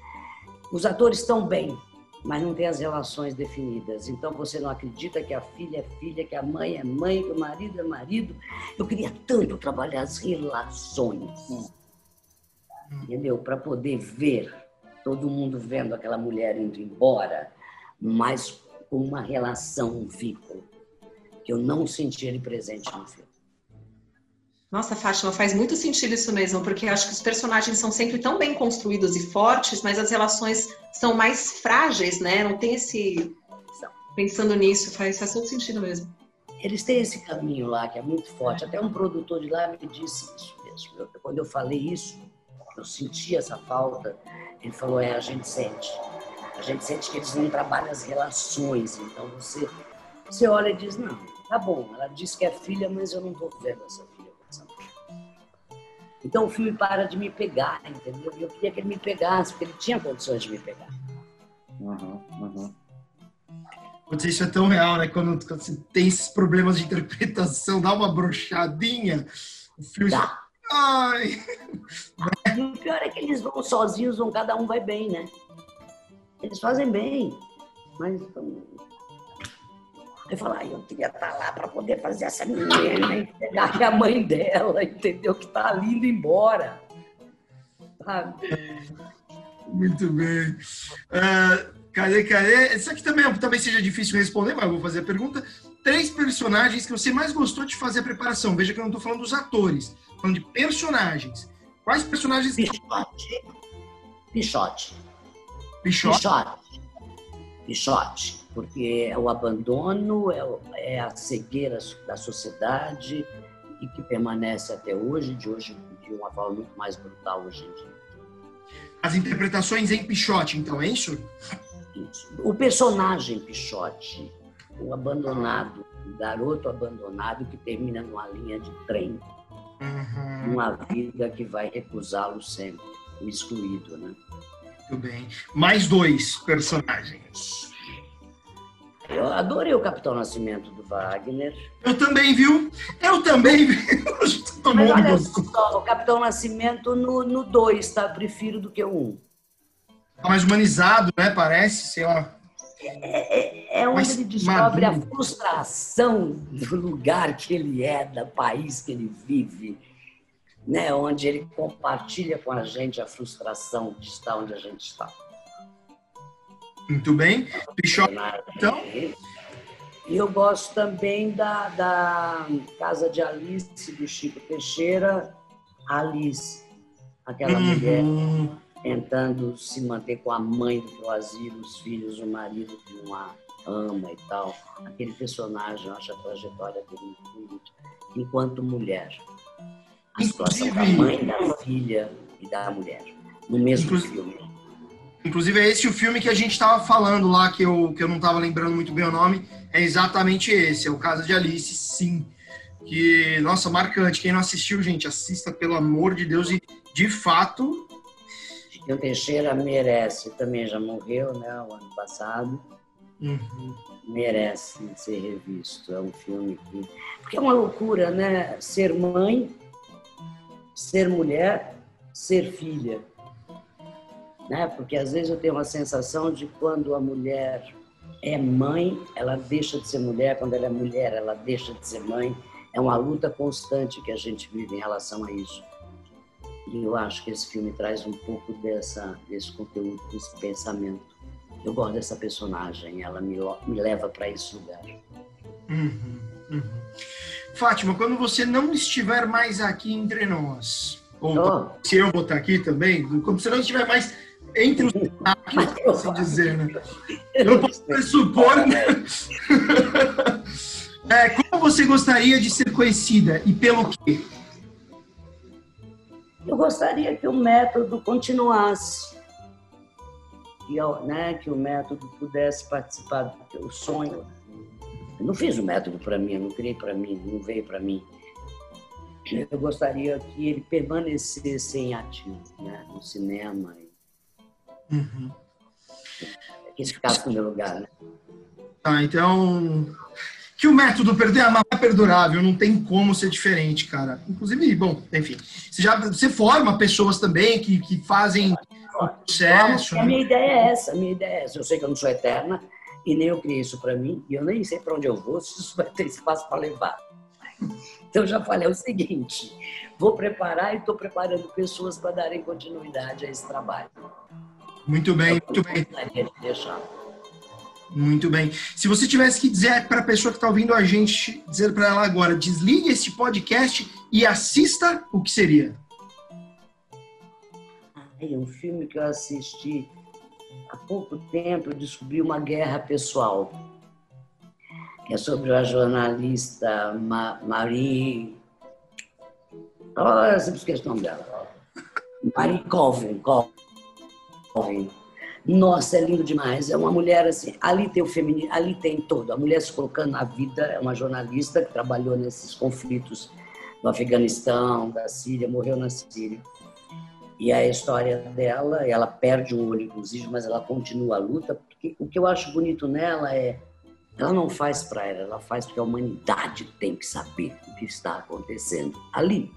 Os atores estão bem, mas não tem as relações definidas. Então você não acredita que a filha é filha, que a mãe é mãe, que o marido é marido. Eu queria tanto trabalhar as relações, entendeu? Para poder ver todo mundo vendo aquela mulher indo embora, mas com uma relação, vínculo, que eu não senti ele presente no filme. Nossa, Fátima, faz muito sentido isso mesmo, porque acho que os personagens são sempre tão bem construídos e fortes, mas as relações são mais frágeis, né? Não tem esse. Pensando nisso, faz, faz todo sentido mesmo. Eles têm esse caminho lá que é muito forte. Até um produtor de lá me disse isso mesmo. Eu- quando eu falei isso, eu senti essa falta. Ele falou: é, a gente sente. A gente sente que eles não trabalham as relações. Então você, você olha e diz: não, tá bom, ela disse que é filha, mas eu não estou vendo essa filha. Então o filme para de me pegar, entendeu? E eu queria que ele me pegasse, porque ele tinha condições de me pegar. Uhum, uhum. Isso é tão real, né? Quando, quando você tem esses problemas de interpretação, dá uma brochadinha, o filme. Dá. Ai! E o pior é que eles vão sozinhos, vão, cada um vai bem, né? Eles fazem bem, mas. Aí fala, "Ai, eu queria estar lá para poder fazer essa menina e pegar que é a mãe dela, entendeu? Que tá ali indo embora. Sabe? Muito bem. Ah, cadê, cadê? Isso aqui também talvez seja difícil responder, mas eu vou fazer a pergunta. Três personagens que você mais gostou de fazer a preparação. Veja que eu não estou falando dos atores, tô falando de personagens. Quais personagens? Pichote. Pichote. Pichote. Pichote. Pichote. Porque é o abandono, é, é a cegueira da sociedade e que permanece até hoje, de hoje de uma forma muito mais brutal hoje em dia. As interpretações em Pichote, então, é isso? Isso. O personagem Pichote, o abandonado, o garoto abandonado que termina numa linha de trem, Uhum, uma vida que vai recusá-lo sempre, o excluído, né? muito bem. Mais dois personagens. Eu adorei o Capitão Nascimento do Wagner. Eu também, viu? Eu também, viu? Mas olha só, o Capitão Nascimento no 2, tá? Prefiro do que o 1. Um. Tá mais humanizado, né? Parece, sei lá. É, é, é onde Mas, ele descobre maduro. a frustração do lugar que ele é, do país que ele vive, né? onde ele compartilha com a gente a frustração de estar onde a gente está. Muito bem. Pichot, então. E eu gosto também da, da Casa de Alice, do Chico Teixeira. Alice, aquela uhum. mulher tentando se manter com a mãe do asilo, os filhos, o marido de uma ama e tal. Aquele personagem, eu acho a trajetória dele muito bonita. Enquanto mulher. A situação da mãe, da filha e da mulher. No mesmo filme. Inclusive, é esse o filme que a gente estava falando lá, que eu, que eu não estava lembrando muito bem o nome. É exatamente esse, é o Casa de Alice, sim. Que, nossa, marcante. Quem não assistiu, gente, assista, pelo amor de Deus. E, de fato... O Teixeira merece, também já morreu, né, o ano passado. Uhum. Merece ser revisto. É um filme que... Porque é uma loucura, né? Ser mãe, ser mulher, ser filha né? Porque às vezes eu tenho uma sensação de quando a mulher é mãe, ela deixa de ser mulher, quando ela é mulher, ela deixa de ser mãe. É uma luta constante que a gente vive em relação a isso. E eu acho que esse filme traz um pouco dessa, desse conteúdo, desse pensamento. Eu gosto dessa personagem, ela me, me leva para esse lugar. Uhum, uhum. Fátima, quando você não estiver mais aqui entre nós, ou oh. se eu vou estar aqui também, como você não estiver mais entre os que posso dizer, né? Eu não posso pressupor, né? É, como você gostaria de ser conhecida e pelo quê? Eu gostaria que o método continuasse, que, né, que o método pudesse participar do teu sonho. Eu não fiz o método para mim, eu não criei para mim, não veio para mim. Eu gostaria que ele permanecesse em ativo, né, no cinema Uhum. Que ficasse no meu lugar, né? Ah, então. Que o método perder a é perdurável, não tem como ser diferente, cara. Inclusive, bom, enfim. Você, já, você forma pessoas também que, que fazem o processo. A minha ideia é essa, a minha ideia é essa. Eu sei que eu não sou eterna e nem eu criei isso para mim, e eu nem sei para onde eu vou, se isso vai ter espaço para levar. Então, eu já falei o seguinte: vou preparar e estou preparando pessoas para darem continuidade a esse trabalho. Muito bem, muito bem. Muito bem. Se você tivesse que dizer para a pessoa que está ouvindo a gente, dizer para ela agora, desligue este podcast e assista, o que seria? É um filme que eu assisti há pouco tempo, eu descobri uma guerra pessoal, que é sobre a jornalista Ma Marie. Olha, eu sempre esqueço o nome dela. Marie Colvin. Colvin nossa, é lindo demais. É uma mulher assim, ali tem o feminino, ali tem todo. A mulher se colocando na vida, é uma jornalista que trabalhou nesses conflitos no Afeganistão, da Síria, morreu na Síria. E a história dela, ela perde um olho, inclusive, mas ela continua a luta. Porque o que eu acho bonito nela é, ela não faz para ela, ela faz porque a humanidade tem que saber o que está acontecendo ali.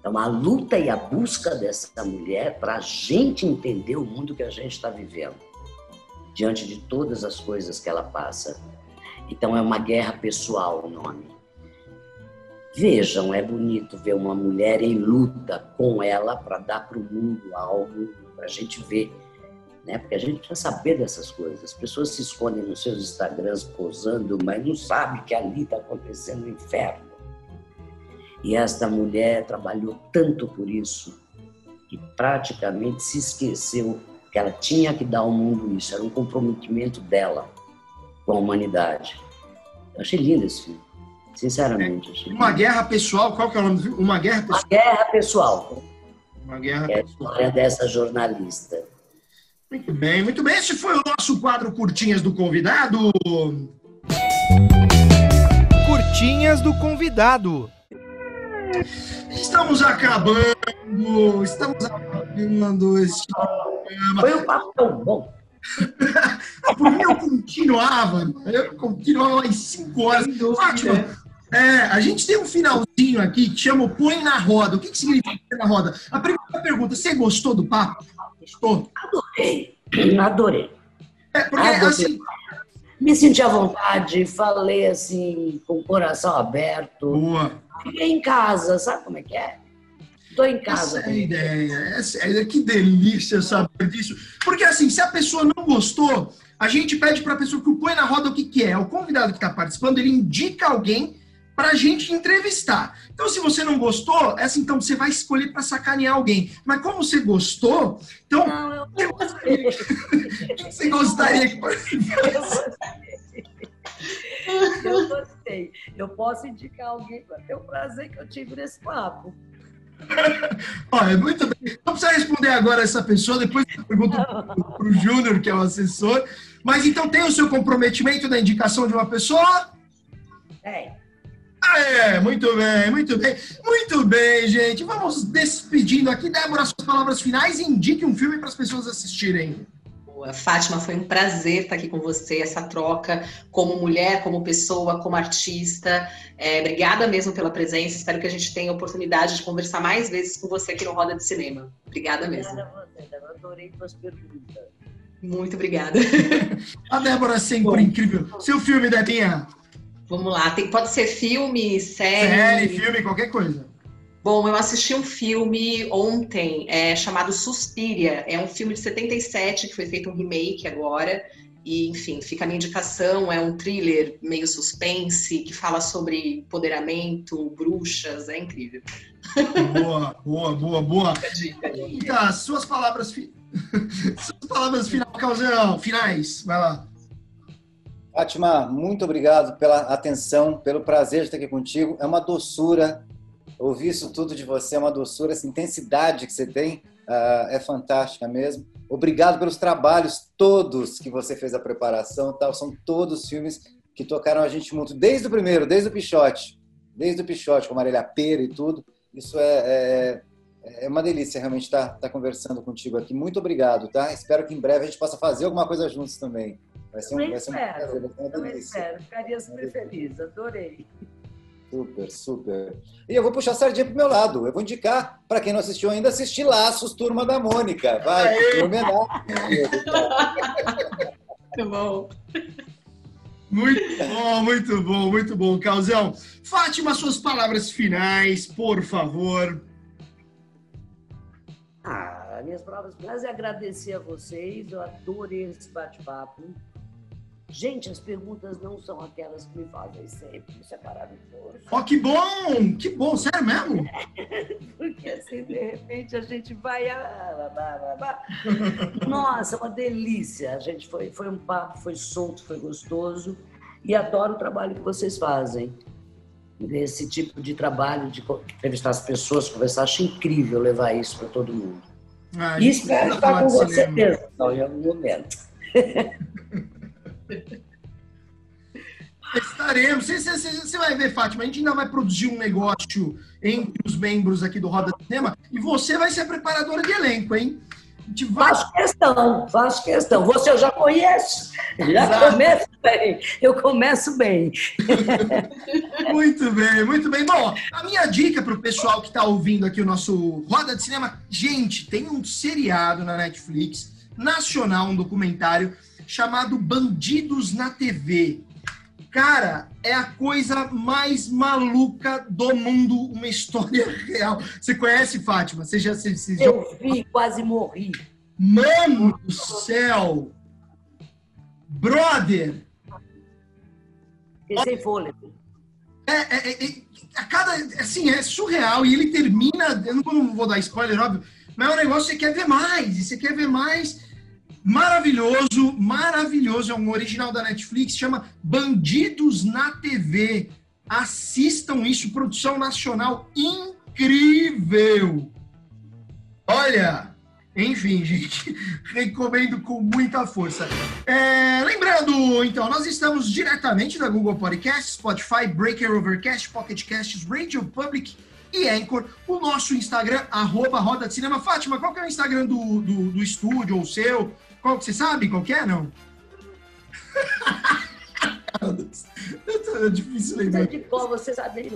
Então, a luta e a busca dessa mulher para a gente entender o mundo que a gente está vivendo, diante de todas as coisas que ela passa. Então, é uma guerra pessoal o nome. Vejam, é bonito ver uma mulher em luta com ela para dar para o mundo algo, para a gente ver. Né? Porque a gente precisa saber dessas coisas. As pessoas se escondem nos seus Instagrams posando, mas não sabem que ali está acontecendo o um inferno. E esta mulher trabalhou tanto por isso que praticamente se esqueceu que ela tinha que dar ao mundo isso, era um comprometimento dela com a humanidade. Eu achei lindo esse filme, sinceramente. É, uma guerra pessoal, qual que é o nome do filme? Uma guerra pessoal. Uma guerra pessoal. Uma guerra é a história dessa jornalista. Muito bem, muito bem. Esse foi o nosso quadro Curtinhas do Convidado. Curtinhas do Convidado. Estamos acabando, estamos acabando este programa. Foi um papo tão bom. Por mim, eu continuava. Eu continuava mais cinco horas. Fátima, é, a gente tem um finalzinho aqui que chama o Põe na Roda. O que, que significa Põe na Roda? A primeira pergunta, você gostou do papo? Gostou? Adorei. Adorei. É, porque Adorei. assim, Me senti à vontade, falei assim, com o coração aberto. boa. Fiquei em casa, sabe como é que é? Tô em casa. Essa é a ideia, essa é a ideia. Que delícia saber disso. Porque assim, se a pessoa não gostou, a gente pede para a pessoa que o põe na roda o que, que é. O convidado que está participando, ele indica alguém para a gente entrevistar. Então, se você não gostou, essa então você vai escolher para sacanear alguém. Mas como você gostou, então Não, eu não gostei. quem você gostaria que Eu gostei. Eu posso indicar alguém para ter o prazer que eu tive nesse papo. Olha, muito bem. Não precisa responder agora essa pessoa, depois eu pergunto para o Júnior, que é o assessor. Mas então tem o seu comprometimento da indicação de uma pessoa? É. Ah, é, muito bem, muito bem. Muito bem, gente. Vamos despedindo aqui. Débora, suas palavras finais e indique um filme para as pessoas assistirem. Fátima, foi um prazer estar aqui com você, essa troca como mulher, como pessoa, como artista. É, obrigada mesmo pela presença. Espero que a gente tenha a oportunidade de conversar mais vezes com você aqui no Roda de Cinema. Obrigada mesmo. Obrigada a você, Débora. Adorei suas perguntas. Muito obrigada. A Débora sempre Bom. incrível. Seu filme, Debinha? Vamos lá. Tem- pode ser filme, série. Série, filme, qualquer coisa. Bom, eu assisti um filme ontem é, chamado Suspiria. É um filme de 77 que foi feito um remake agora. E, enfim, fica a minha indicação. É um thriller meio suspense que fala sobre empoderamento, bruxas. É incrível. Boa, boa, boa, boa. Dica, suas palavras, fi... suas palavras final, Causão, finais. Vai lá. Fátima, muito obrigado pela atenção, pelo prazer de estar aqui contigo. É uma doçura ouvir isso tudo de você, é uma doçura, essa intensidade que você tem ah, é fantástica mesmo. Obrigado pelos trabalhos todos que você fez a preparação, tal. São todos filmes que tocaram a gente muito, desde o primeiro, desde o Pichote, desde o Pichote, com Marília Pera e tudo. Isso é, é, é uma delícia realmente estar, estar conversando contigo aqui. Muito obrigado, tá? Espero que em breve a gente possa fazer alguma coisa juntos também. Vai ser um, Também vai ser um prazer, vai ser uma Também delícia. espero. Ficaria super feliz. Adorei. Super, super. E eu vou puxar a sardinha pro meu lado. Eu vou indicar, para quem não assistiu ainda, assistir Laços, Turma da Mônica. Vai, em homenagem. Muito bom. Muito bom, muito bom, muito bom, Causão. Fátima, suas palavras finais, por favor. Ah, minhas palavras finais é agradecer a vocês. Eu adorei esse bate-papo. Gente, as perguntas não são aquelas que me fazem sempre. Isso é maravilhoso. Ó, que bom, que bom, sério mesmo? Porque assim, de repente, a gente vai. ah. Nossa, uma delícia. A gente foi, foi um papo, foi solto, foi gostoso. E adoro o trabalho que vocês fazem. Esse tipo de trabalho, de entrevistar as pessoas, conversar. Acho incrível levar isso para todo mundo. Ah, E espero precisa estar com você mesmo, então, em algum momento. Estaremos. Você, vai ver, Fátima, a gente ainda vai produzir um negócio entre os membros aqui do Roda de Cinema e você vai ser a preparadora de elenco, hein? Vai... Faço questão, faço questão. Você eu já conheço. Já Exato. começo bem. Eu começo bem. Muito bem, muito bem. Bom, a minha dica para o pessoal que está ouvindo aqui o nosso Roda de Cinema, gente, tem um seriado na Netflix, nacional, um documentário chamado Bandidos na TV. Cara, é a coisa mais maluca do mundo, uma história real. Você conhece, Fátima? Você já, você, você já... Eu vi, quase morri. Mano do céu! Brother! Sem fôlego. É, é, é, é, a cada, assim, é surreal e ele termina, eu não, vou dar spoiler, óbvio, mas é um negócio que você quer ver mais, e você quer ver mais. Maravilhoso, maravilhoso, é um original da Netflix, chama Bandidos na TV. Assistam isso, produção nacional incrível. Olha, enfim, gente, recomendo com muita força. É, lembrando, então, nós estamos diretamente da Google Podcast, Spotify, Breaker Overcast, Pocket Casts, Radio Public e Anchor. O nosso Instagram, arroba Roda de Cinema. Fátima, qual que é o Instagram do, do, do estúdio ou seu? Qual que você sabe? Qual que é, não? é difícil lembrar. De qual você sabe?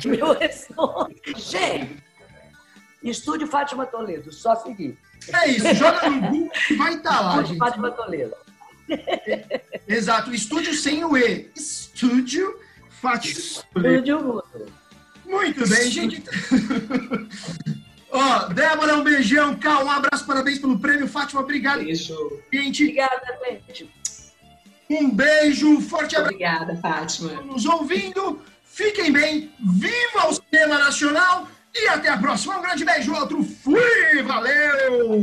Que meu responde. G. Estúdio Fátima Toledo, só seguir. É isso, joga no Google e vai estar tá lá, Estúdio gente. Fátima Toledo. Exato, estúdio sem o E. Estúdio Fátima Estúdio Mudo. Muito bem, gente. Ó, oh, Débora, um beijão. Cal, um abraço, parabéns pelo prêmio. Fátima, obrigado. Beijo. Gente. Obrigada, gente. Um beijo, forte abraço. Obrigada, Fátima. Nos ouvindo. Fiquem bem. Viva o cinema nacional. E até a próxima. Um grande beijo, outro. Fui, valeu!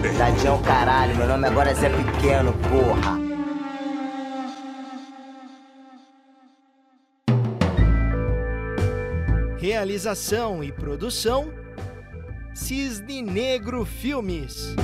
Tadinho caralho, meu nome agora é Zé Pequeno, porra. Realização e produção Cisne Negro Filmes.